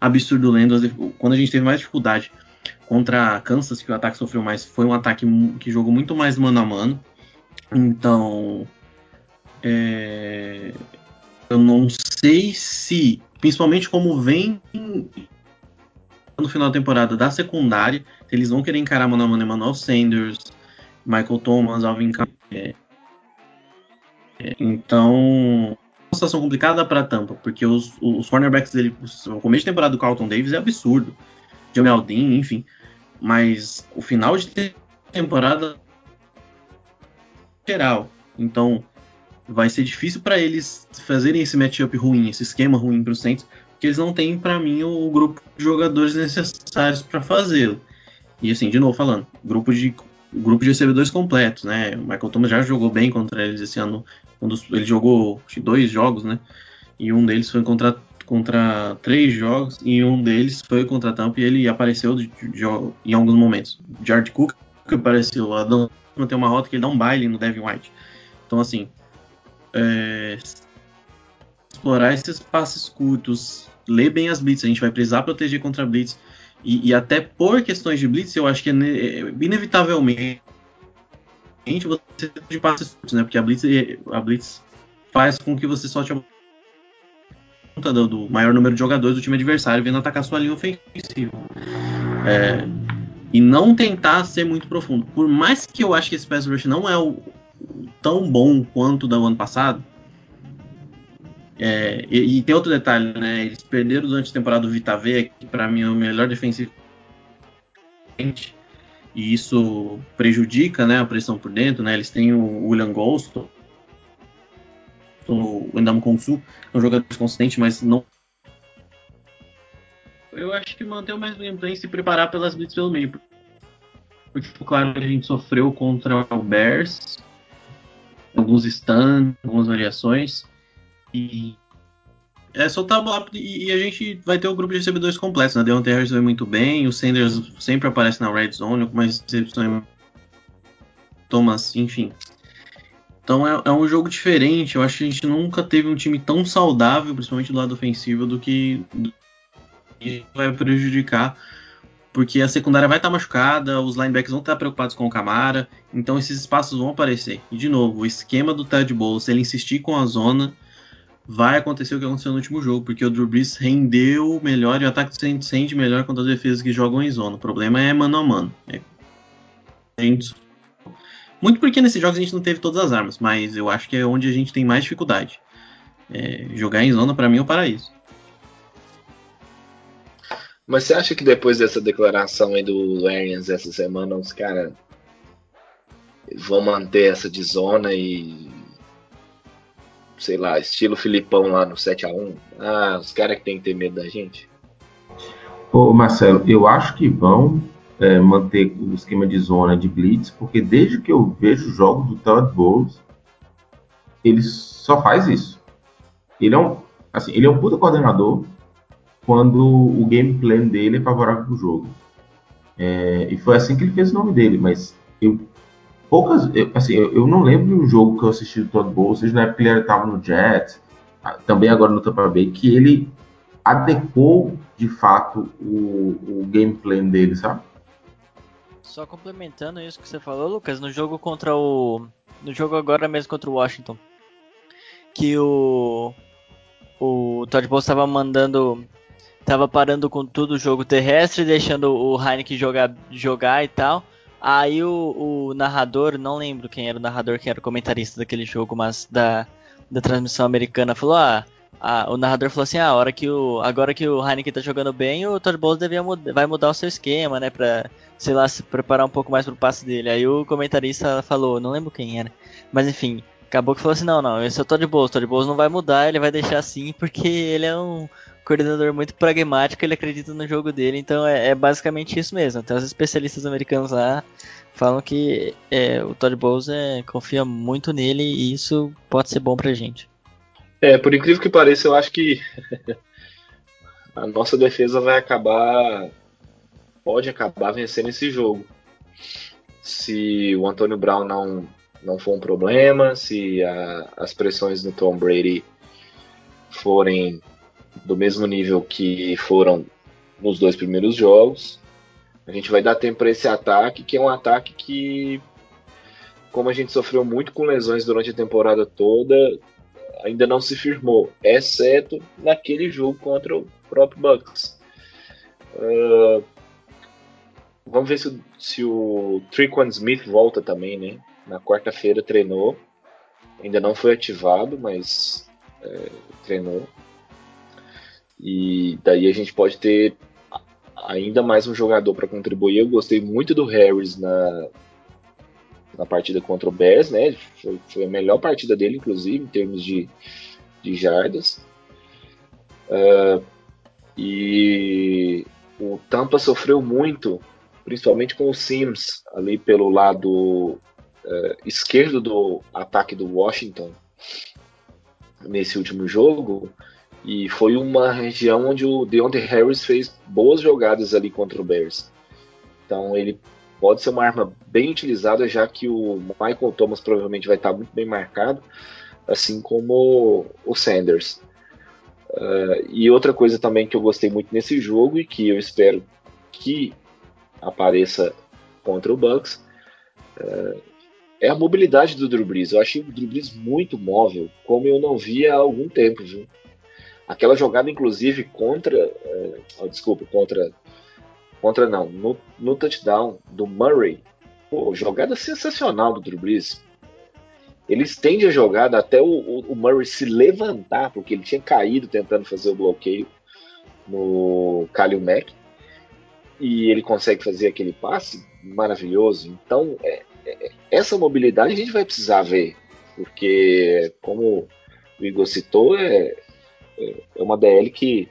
absurdo lendo. Quando a gente teve mais dificuldade contra Kansas, que o ataque sofreu mais, foi um ataque que jogou muito mais mano a mano. Então, é, eu não sei se, principalmente como vem no final da temporada da secundária, eles vão querer encarar mano mano Emmanuel Sanders, Michael Thomas, Alvin. É, então, uma situação complicada para Tampa, porque os, os cornerbacks dele, o começo de temporada do Carlton Davis é absurdo. Jamel Dean, enfim. Mas o final de temporada geral. Então, vai ser difícil para eles fazerem esse matchup ruim, esse esquema ruim para o Saints, porque eles não têm, para mim, o grupo de jogadores necessários para fazê-lo. E assim, de novo falando, grupo de grupo de recebedores completos, né? O Michael Thomas já jogou bem contra eles esse ano. Dos, ele jogou dois jogos, né? E um deles foi contra, contra três jogos, e um deles foi contra a Tampa e ele apareceu de, de, de, em alguns momentos. Jared Cook apareceu, a Dan tem uma rota que ele dá um baile no Devin White. Então, assim, é, explorar esses passes curtos, ler bem as blitz, a gente vai precisar proteger contra blitz. E, e, até por questões de blitz, eu acho que é, é inevitavelmente você de passes curtos, né? Porque a blitz, a blitz faz com que você solte a ponta do, maior número de jogadores do time adversário vendo atacar sua linha ofensiva. É, e não tentar ser muito profundo. Por mais que eu acho que esse pass rush não é o, tão bom quanto do ano passado, é, e, e, tem outro detalhe, né? Eles perderam durante a temporada do Vita V, que para mim é o melhor defensivo. E isso prejudica né, a pressão por dentro, né? Eles têm o William Golston, o Endam Konsu, é um jogador consistente, mas não. Eu acho que manter o mesmo gameplay e se preparar pelas blitz pelo meio. Porque, claro, a gente sofreu contra o Bears, alguns stands, algumas variações. E é soltar a bola e, a gente vai ter o grupo de recebedores completos. Né? Deontay Harris vai muito bem, o Sanders sempre aparece na red zone com mais recepções. Thomas, enfim. Então é, é, um jogo diferente. Eu acho que a gente nunca teve um time tão saudável, principalmente do lado ofensivo, do que, que vai prejudicar. Porque a secundária vai estar machucada, os linebackers vão estar preocupados com o Camara, então esses espaços vão aparecer. E de novo, o esquema do Ted Bowles, se ele insistir com a zona, vai acontecer o que aconteceu no último jogo, porque o Drew Brees rendeu melhor e o ataque sente, sente melhor contra as defesas que jogam em zona. O problema é mano a mano. É... Muito porque nesses jogos a gente não teve todas as armas, mas eu acho que é onde a gente tem mais dificuldade. É... jogar em zona para mim é o paraíso. Mas você acha que depois dessa declaração aí do Arians essa semana, os caras vão manter essa de zona e sei lá, estilo Filipão lá no 7 a 1 Ah, os caras que tem que ter medo da gente. Ô Marcelo, eu acho que vão, é, manter o esquema de zona de blitz, porque desde que eu vejo o jogo do Todd Bowles, ele só faz isso. Ele é um, assim, ele é um puta coordenador quando o game plan dele é favorável para jogo. É, e foi assim que ele fez o nome dele, mas eu poucas, eu, assim, eu, eu, não lembro de um jogo que eu assisti do Todd Bowles, seja na época que ele estava no Jets, também agora no Tampa Bay, que ele adequou de fato o, o game plan dele, sabe? Só complementando isso que você falou, Lucas, no jogo contra o. No jogo agora mesmo contra o Washington. Que o. O Todd Bowles estava mandando. Tava parando com tudo o jogo terrestre, deixando o Heineken jogar, jogar e tal. Aí o, o, narrador, não lembro quem era o narrador, quem era o comentarista daquele jogo, mas da, da transmissão americana, falou: Ah, o narrador falou assim: ah, a hora que o, agora que o Heineken tá jogando bem, o Todd Bowles devia mud vai mudar o seu esquema, né? Pra, sei lá, se preparar um pouco mais pro passe dele. Aí o comentarista falou, não lembro quem era. Mas enfim, acabou que falou assim: não, não, esse é o Todd Bowles. Todd Bowles não vai mudar, ele vai deixar assim, porque ele é um coordenador muito pragmático, ele acredita no jogo dele. Então é, é basicamente isso mesmo. Até os especialistas americanos lá falam que é, o Todd Bowles é, confia muito nele e isso pode ser bom pra gente. É, por incrível que pareça, eu acho que <laughs> a nossa defesa vai acabar. Pode acabar vencendo esse jogo. Se o Antônio Brown não, não for um problema, se a, as pressões no Tom Brady forem do mesmo nível que foram nos dois primeiros jogos, a gente vai dar tempo para esse ataque, que é um ataque que, como a gente sofreu muito com lesões durante a temporada toda, ainda não se firmou, exceto naquele jogo contra o próprio Bucks. Uh, vamos ver se, se o Triquan Smith volta também, né? Na quarta-feira treinou, ainda não foi ativado, mas é, treinou. E daí a gente pode ter ainda mais um jogador para contribuir. Eu gostei muito do Harris na, na partida contra o Bears, né? Foi, foi, a melhor partida dele, inclusive, em termos de, de jardas. Uh, e o Tampa sofreu muito, principalmente com o Sims ali pelo lado uh, esquerdo do ataque do Washington nesse último jogo. E foi uma região onde o Deontay Harris fez boas jogadas ali contra o Bears. Então ele pode ser uma arma bem utilizada, já que o Michael Thomas provavelmente vai estar muito bem marcado, assim como o Sanders. Uh, e outra coisa também que eu gostei muito nesse jogo e que eu espero que apareça contra o Bucks uh, é a mobilidade do Drew Brees. Eu achei o Drew Brees muito móvel, como eu não via há algum tempo, viu? Aquela jogada, inclusive, contra. Uh, oh, desculpa, contra Contra não, no, no touchdown do Murray. Pô, jogada sensacional do Drew Brees. Ele estende a jogada até o, o, o, Murray se levantar, porque ele tinha caído tentando fazer o bloqueio no Kalil Mack. E ele consegue fazer aquele passe maravilhoso. Então, é, essa mobilidade a gente vai precisar ver. Porque, como o Igor citou, é, é, é uma DL que,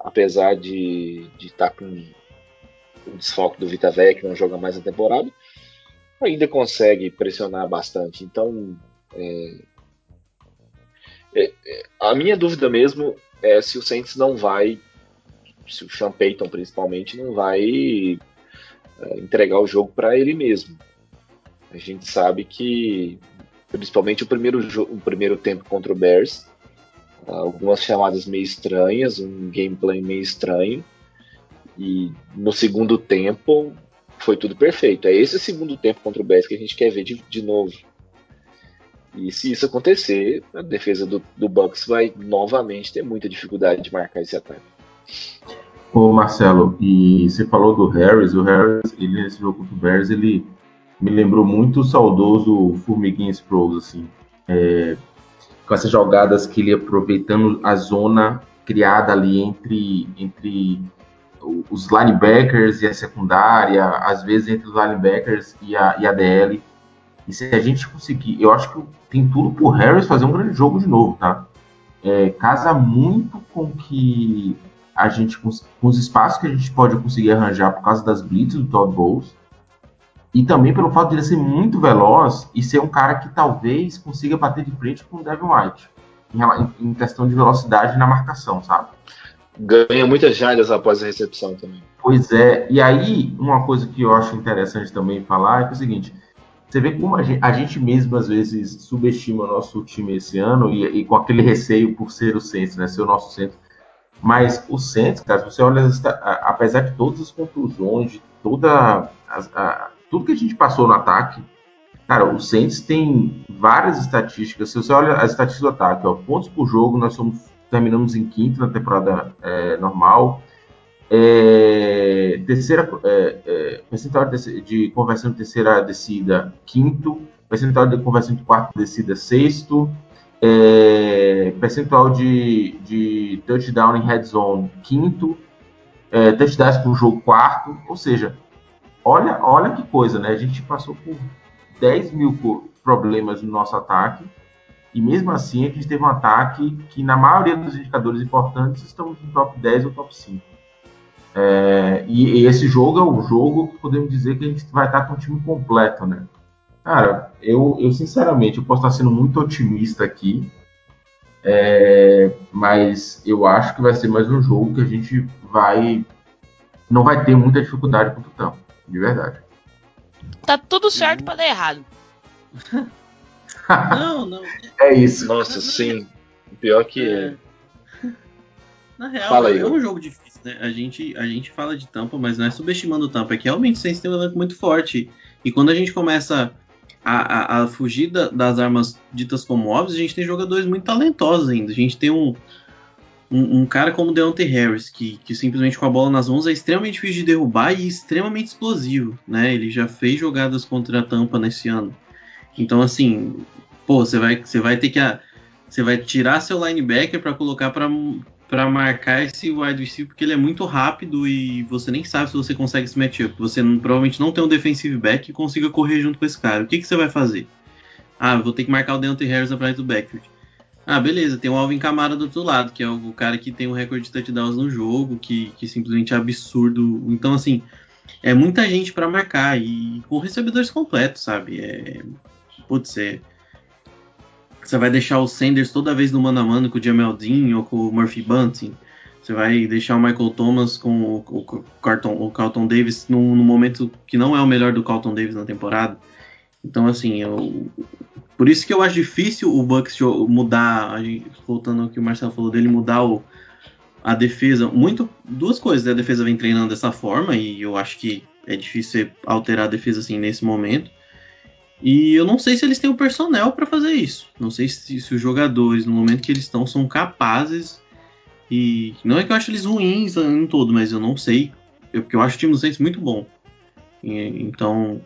apesar de estar tá com o desfalque do Vitavec, não joga mais a temporada, ainda consegue pressionar bastante. Então, é, é, é, a minha dúvida mesmo é se o Saints não vai, se o Sean Payton principalmente não vai é, entregar o jogo para ele mesmo. A gente sabe que, principalmente o primeiro, o primeiro tempo contra o Bears, algumas chamadas meio estranhas, um gameplay meio estranho, e no segundo tempo foi tudo perfeito. É esse segundo tempo contra o Bears que a gente quer ver de, de novo. E se isso acontecer, a defesa do, do Bucks vai novamente ter muita dificuldade de marcar esse ataque. Ô Marcelo, e você falou do Harris, o Harris, ele nesse jogo contra o Bears, ele me lembrou muito o saudoso Formiguinha Sproles, assim. É, com essas jogadas que ele aproveitando a zona criada ali entre, entre os linebackers e a secundária, às vezes entre os linebackers e a, e a DL. E se a gente conseguir, eu acho que tem tudo pro Harris fazer um grande jogo de novo, tá? É, casa muito com que a gente com, os espaços que a gente pode conseguir arranjar por causa das blitz do Todd Bowles e também pelo fato de ele ser muito veloz e ser um cara que talvez consiga bater de frente com o Devin White em, em questão de velocidade na marcação, sabe? Ganha muitas jardas após a recepção também. Pois é, e aí uma coisa que eu acho interessante também falar é, que é o seguinte: você vê como a gente, a gente, mesmo às vezes subestima o nosso time esse ano e, e com aquele receio por ser o centro, né, ser o nosso centro. Mas o centro, cara, você olha, apesar de todas as conclusões, de toda a, tudo que a gente passou no ataque, cara, o Saints tem várias estatísticas. Se você olha as estatísticas do ataque, ó, pontos por jogo, nós somos, terminamos em quinto na temporada é, normal. É, terceira, é, é, percentual de, de, conversão de terceira descida, quinto. Percentual de conversão de quarta descida, sexto. É, percentual de, de touchdown em red zone, quinto. É, touchdowns por jogo, quarto. Ou seja, olha, olha que coisa, né? A gente passou por 10 mil problemas no nosso ataque. E mesmo assim, a gente teve um ataque que, na maioria dos indicadores importantes, estamos no top 10 ou top 5. É, e, e, esse jogo é o jogo que podemos dizer que a gente vai estar com o time completo, né? Cara, eu, eu sinceramente eu posso estar sendo muito otimista aqui, é, mas eu acho que vai ser mais um jogo que a gente vai não vai ter muita dificuldade contra o Tampa, de verdade. Tá tudo certo para dar errado. <laughs> não, não. É isso. Nossa, sim. Pior que é. <laughs> Na real, Fala aí. é um jogo difícil, né? A gente, a gente fala de tampa, mas não é subestimando o tampa, é que realmente vocês têm um elenco muito forte. E quando a gente começa a, a, a fugir da, das armas ditas como óbvias, a gente tem jogadores muito talentosos ainda. A gente tem um, um, um, cara como Deontay Harris, que, que simplesmente com a bola nas mãos é extremamente difícil de derrubar e extremamente explosivo, né? Ele já fez jogadas contra a tampa nesse ano. Então, assim, pô, você vai, você vai ter que. Você vai tirar seu linebacker para colocar para marcar esse wide receiver porque ele é muito rápido e você nem sabe se você consegue esse matchup. Você não, provavelmente não tem um defensive back que consiga correr junto com esse cara. O que, que você vai fazer? Ah, vou ter que marcar o Deontay Harris atrás do backfield. Ah, beleza, tem o Alvin Kamara do outro lado, que é o cara que tem um recorde de touchdowns no jogo, que, que simplesmente é absurdo. Então, assim, é muita gente para marcar e com recebedores completos, sabe? É, putz, é, você vai deixar o Sanders toda vez no mano a mano com o Jamel Dean ou com o Murphy Bunting. Você vai deixar o Michael Thomas com o, o, Carlton, o Carlton Davis no, no, momento que não é o melhor do Carlton Davis na temporada. Então, assim, eu, por isso que eu acho difícil o Bucks mudar, voltando ao que o Marcelo falou dele, mudar o, a defesa. Muito, duas coisas, né? a defesa vem treinando dessa forma e eu acho que é difícil alterar a defesa assim nesse momento. E eu não sei se eles têm o personnel para fazer isso. Não sei se, se, os jogadores, no momento que eles estão, são capazes. E não é que eu acho eles ruins em todo, mas eu não sei. Eu, porque eu acho o time do Saints muito bom. E, então,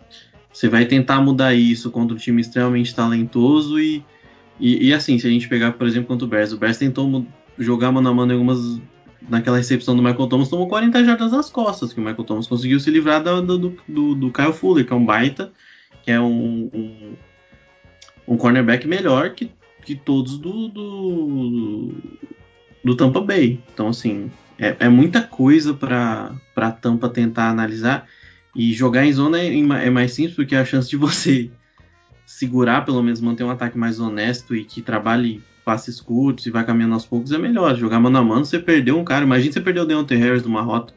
você vai tentar mudar isso contra um time extremamente talentoso. E, e, e, assim, se a gente pegar, por exemplo, contra o Bears, o Bears tentou jogar mano a mano em algumas. Naquela recepção do Michael Thomas, tomou 40 jardas nas costas, que o Michael Thomas conseguiu se livrar do, do, do, do Kyle Fuller, que é um baita que é um, um, um cornerback melhor que, que todos do, do, do Tampa Bay. Então, assim, é, é muita coisa para Tampa tentar analisar. E jogar em zona é, é, mais simples porque a chance de você <laughs> segurar, pelo menos manter um ataque mais honesto e que trabalhe passes curtos e vai caminhando aos poucos é melhor. Jogar mano a mano, você perdeu um cara. Imagina você perdeu o Deontay Harris numa rota.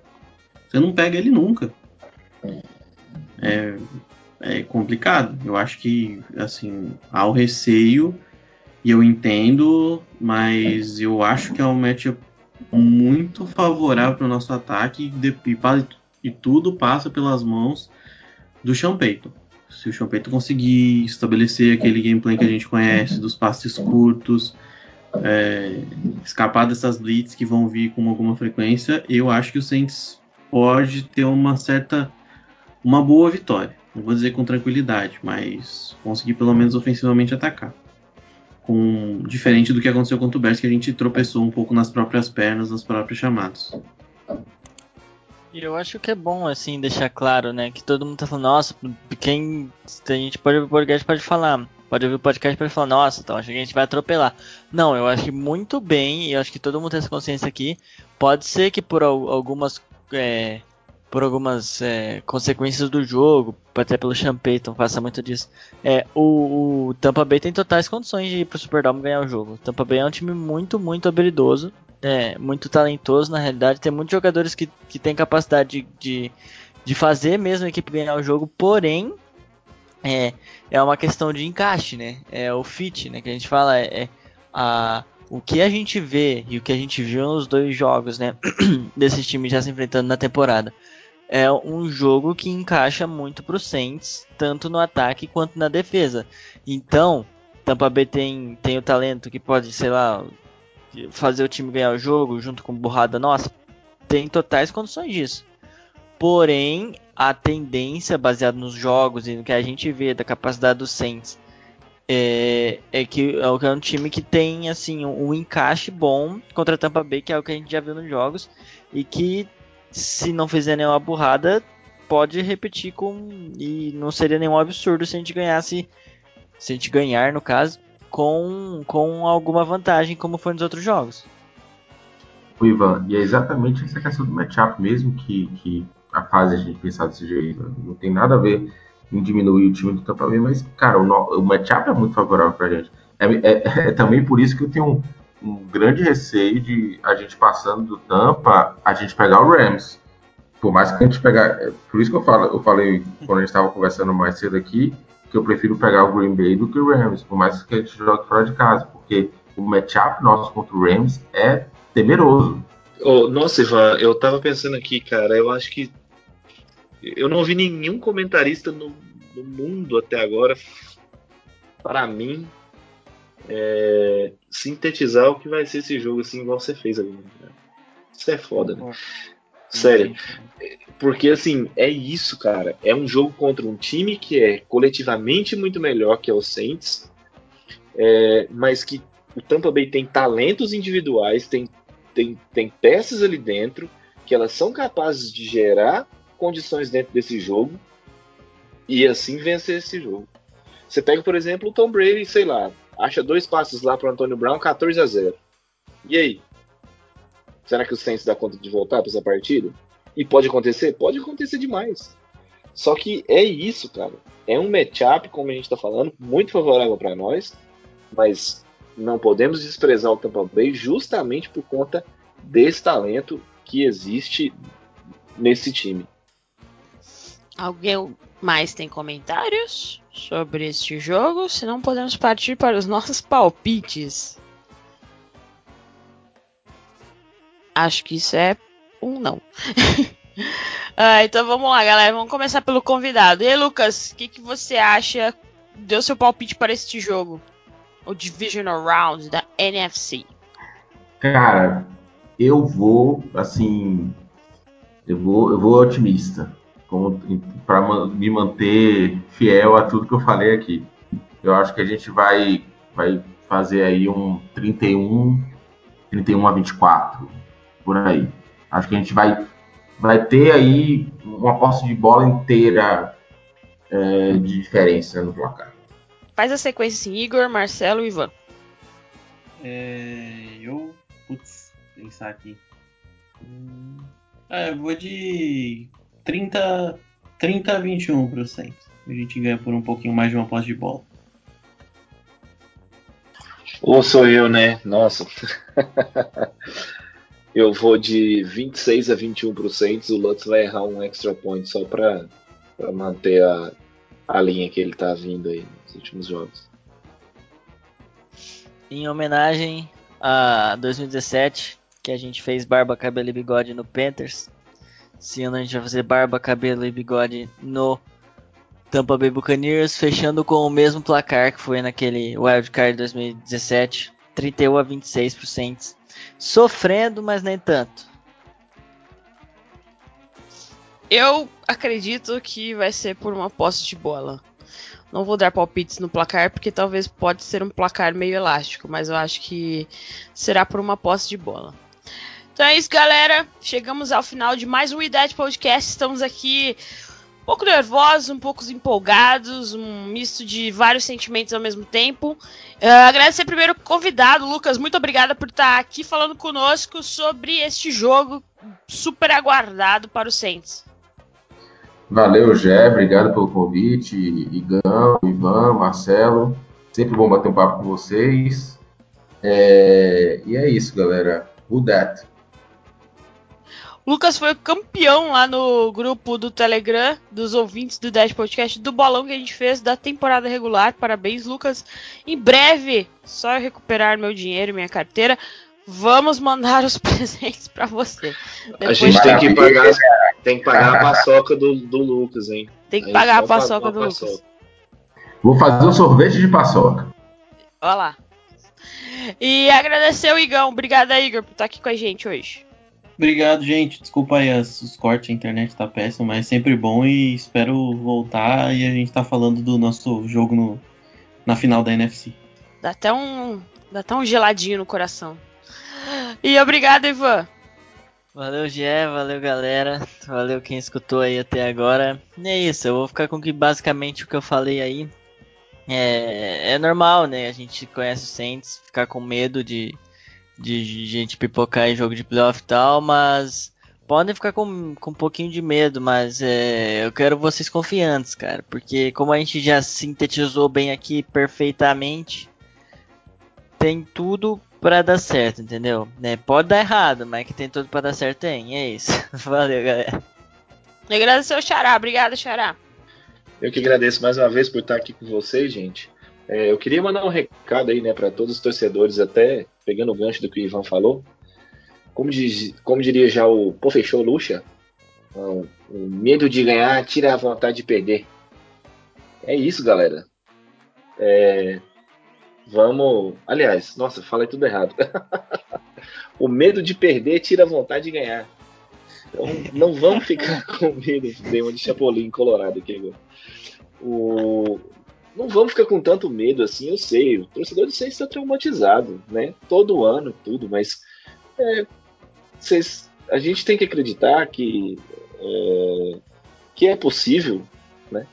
Você não pega ele nunca. É, é complicado. Eu acho que, assim, há o receio e eu entendo, mas eu acho que é um matchup muito favorável para o nosso ataque e, e, e, tudo passa pelas mãos do Sean Payton. Se o Sean Payton conseguir estabelecer aquele gameplay que a gente conhece, dos passes curtos, é, escapar dessas blitz que vão vir com alguma frequência, eu acho que o Saints pode ter uma certa, uma boa vitória não vou dizer com tranquilidade, mas conseguir pelo menos ofensivamente atacar. Com, diferente do que aconteceu contra o Bears, que a gente tropeçou um pouco nas próprias pernas, nas próprias chamadas. Eu acho que é bom, assim, deixar claro, né, que todo mundo tá falando, nossa, quem, a gente pode, o podcast pode falar, pode ouvir o podcast para falar, nossa, então acho que a gente vai atropelar. Não, eu acho que muito bem, e eu acho que todo mundo tem essa consciência aqui. Pode ser que por algumas é, por algumas é, consequências do jogo, até pelo Champeyton faça muito disso. É, o, o, Tampa Bay tem totais condições de ir pro Superdome ganhar o jogo. O Tampa Bay é um time muito, muito habilidoso, é, muito talentoso na realidade. Tem muitos jogadores que, que têm capacidade de, de, de fazer mesmo a equipe ganhar o jogo, porém é, é uma questão de encaixe, né? É o fit, né? Que a gente fala, é, é a o que a gente vê e o que a gente viu nos dois jogos, né, <clears throat> desses times já se enfrentando na temporada, é um jogo que encaixa muito pro Saints, tanto no ataque quanto na defesa. Então, Tampa Bay tem, tem o talento que pode, sei lá, fazer o time ganhar o jogo junto com burrada nossa. Tem totais condições disso. Porém, a tendência, baseada nos jogos e no que a gente vê da capacidade do Saints, é, é que é um time que tem assim um, um encaixe bom contra a Tampa Bay, que é o que a gente já viu nos jogos, e que se não fizer nenhuma burrada, pode repetir com. E não seria nenhum absurdo se a gente ganhasse. Se a gente ganhar, no caso, com, com alguma vantagem, como foi nos outros jogos. O Ivan, e é exatamente essa questão do matchup mesmo que, que a fase a gente pensar desse jeito. Não tem nada a ver em diminuir o time do Tampa Bay, mas, cara, o, o matchup é muito favorável pra gente. É, é, é, também por isso que eu tenho um, grande receio de a gente passando do Tampa, a gente pegar o Rams. Por mais que a gente pegar. É, por isso que eu, falo, eu falei quando a gente estava conversando mais cedo aqui, que eu prefiro pegar o Green Bay do que o Rams, por mais que a gente jogue fora de casa, porque o matchup nosso contra o Rams é temeroso. Oh, nossa, Ivan, eu tava pensando aqui, cara, eu acho que eu não vi nenhum comentarista no, no mundo até agora, para mim, é, sintetizar o que vai ser esse jogo, assim, igual você fez ali. Né? Isso é foda, né? Sério. Porque, assim, é isso, cara. É um jogo contra um time que é coletivamente muito melhor que é o Saints, é, mas que o Tampa Bay tem talentos individuais, tem, tem, tem peças ali dentro que elas são capazes de gerar condições dentro desse jogo e assim vencer esse jogo. Você pega, por exemplo, o Tom Brady, sei lá, acha dois passos lá para Antônio Brown, 14 a 0. E aí? Será que o Saints dá conta de voltar para essa partida? E pode acontecer? Pode acontecer demais. Só que é isso, cara. É um matchup, como a gente está falando, muito favorável para nós, mas não podemos desprezar o Tampa Bay justamente por conta desse talento que existe nesse time. Alguém mais tem comentários sobre este jogo? Se não, podemos partir para os nossos palpites. Acho que isso é um não. <laughs> ah, então vamos lá, galera. Vamos começar pelo convidado. E aí, Lucas, o que, que você acha? Deu seu palpite para este jogo? O Divisional Round da NFC. Cara, eu vou, assim. Eu vou, eu vou otimista para me manter fiel a tudo que eu falei aqui. Eu acho que a gente vai, vai fazer aí um 31, 31 a 24, por aí. Acho que a gente vai, vai ter aí uma posse de bola inteira é, de diferença no placar. Faz a sequência assim, Igor, Marcelo e Ivan. É, eu, putz, pensar aqui. Hum, é, eu vou de 30, 30 a 21 para o Saints. A gente ganha por um pouquinho mais de uma posse de bola. Ou sou eu, né? Nossa. <laughs> eu vou de 26 a 21 para o Saints. O Lutz vai errar um extra point só para manter a, a linha que ele está vindo aí nos últimos jogos. Em homenagem a 2017, que a gente fez barba, cabelo e bigode no Panthers, esse ano a gente vai fazer barba, cabelo e bigode no Tampa Bay Buccaneers, fechando com o mesmo placar que foi naquele Wild Card 2017, 31 a 26 para Saints. Sofrendo, mas nem tanto. Eu acredito que vai ser por uma posse de bola. Não vou dar palpites no placar porque talvez pode ser um placar meio elástico, mas eu acho que será por uma posse de bola. Então é isso, galera. Chegamos ao final de mais um IDET Podcast. Estamos aqui pouco nervosos, um pouco empolgados, um misto de vários sentimentos ao mesmo tempo. Uh, agradecer primeiro o convidado, Lucas, muito obrigada por estar aqui falando conosco sobre este jogo super aguardado para o Saints. Valeu, Gé, obrigado pelo convite, Igão, Ivan, Marcelo, sempre bom bater um papo com vocês. É... E é isso, galera. Who that? Lucas foi o campeão lá no grupo do Telegram dos ouvintes do Dash Podcast do bolão que a gente fez da temporada regular. Parabéns, Lucas. Em breve, só eu recuperar meu dinheiro, minha carteira, vamos mandar os <laughs> presentes para você. Depois a gente tem que pagar, tem que pagar a paçoca do, do Lucas, hein? Tem que pagar a paçoca do Lucas. Paçoca. Vou fazer um sorvete de paçoca. Olha lá. E agradecer o Igão. Obrigada, Igor, por estar aqui com a gente hoje. Obrigado, gente. Desculpa aí os cortes, a internet tá péssima, mas é sempre bom e espero voltar e a gente tá falando do nosso jogo no, na final da NFC. Dá até um, dá até um geladinho no coração. E obrigado, Ivan. Valeu, Gé, valeu, galera. Valeu quem escutou aí até agora. E é isso, eu vou ficar com que basicamente o que eu falei aí. É, é normal, né? A gente conhece o Saints, ficar com medo de de gente pipocar em jogo de playoff e tal, mas podem ficar com, com um pouquinho de medo, mas é, eu quero vocês confiantes, cara, porque como a gente já sintetizou bem aqui perfeitamente, tem tudo para dar certo, entendeu? Né? Pode dar errado, mas que tem tudo para dar certo tem, é isso. <laughs> Valeu, galera. Agradecer ao Xará, obrigado, Xará. Eu que agradeço mais uma vez por estar aqui com vocês, gente. É, eu queria mandar um recado aí, né, para todos os torcedores, até pegando o gancho do que o Ivan falou. Como, diz, como diria já o Pô Fechou Lucha, o, medo de ganhar tira a vontade de perder. É isso, galera. É, vamos. Aliás, nossa, falei tudo errado. <laughs> o medo de perder tira a vontade de ganhar. Então, não vamos ficar <laughs> com medo. Dei uma de Chapolin colorado aqui. O, não vamos ficar com tanto medo assim, eu sei. O torcedor de vocês está traumatizado, né? Todo ano tudo, mas é, vocês, a gente tem que acreditar que é, que é possível, né?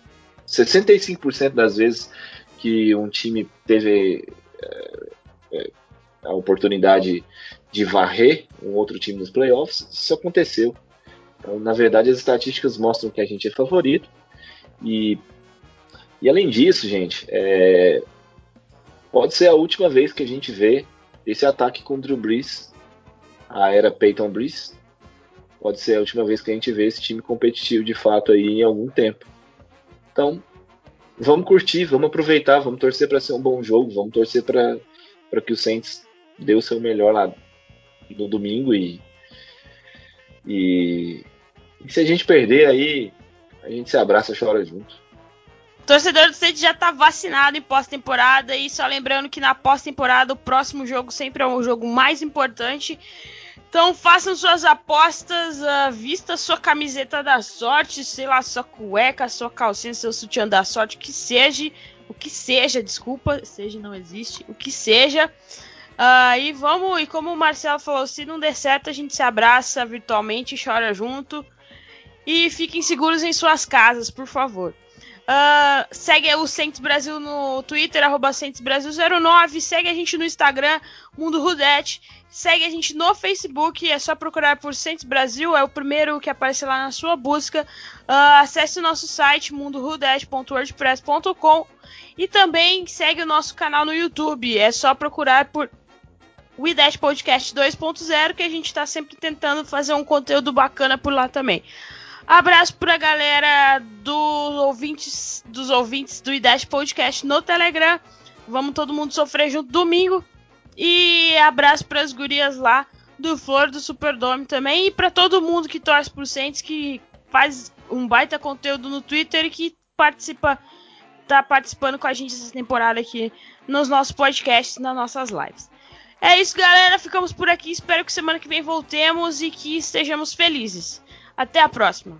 65% das vezes que um time teve é, é, a oportunidade de varrer um outro time nos playoffs, isso aconteceu. Então, na verdade, as estatísticas mostram que a gente é favorito e e além disso, gente, é... pode ser a última vez que a gente vê esse ataque contra o Brees, a era Peyton Brees. Pode ser a última vez que a gente vê esse time competitivo de fato aí em algum tempo. Então, vamos curtir, vamos aproveitar, vamos torcer para ser um bom jogo, vamos torcer para que o Saints dê o seu melhor lá no domingo e, e, e se a gente perder aí, a gente se abraça e chora junto. Torcedor do Saints já tá vacinado em pós-temporada e só lembrando que na pós-temporada o próximo jogo sempre é o jogo mais importante. Então façam suas apostas, uh, vista sua camiseta da sorte, sei lá, sua cueca, sua calcinha, seu sutiã da sorte, o que seja, o que seja, desculpa, seja não existe, o que seja. Uh, e vamos, e como o Marcelo falou, se não der certo, a gente se abraça virtualmente, chora junto. E fiquem seguros em suas casas, por favor. Uh, segue o Saints Brasil no Twitter, arroba Brasil09. Segue a gente no Instagram, Mundo Rudete. Segue a gente no Facebook, é só procurar por Saints Brasil, é o primeiro que aparece lá na sua busca. Uh, acesse o nosso site, mundorudete.wordpress.com. E também segue o nosso canal no YouTube, é só procurar por We Podcast 2.0, que a gente está sempre tentando fazer um conteúdo bacana por lá também. Abraço pra galera do ouvintes, dos ouvintes do IDES Podcast no Telegram. Vamos todo mundo sofrer junto domingo. E abraço pras gurias lá do Flor do Superdome também. E para todo mundo que torce pro Saints, que faz um baita conteúdo no Twitter e que participa, tá participando com a gente essa temporada aqui nos nossos podcasts, nas nossas lives. É isso, galera. Ficamos por aqui. Espero que semana que vem voltemos e que estejamos felizes. Até a próxima!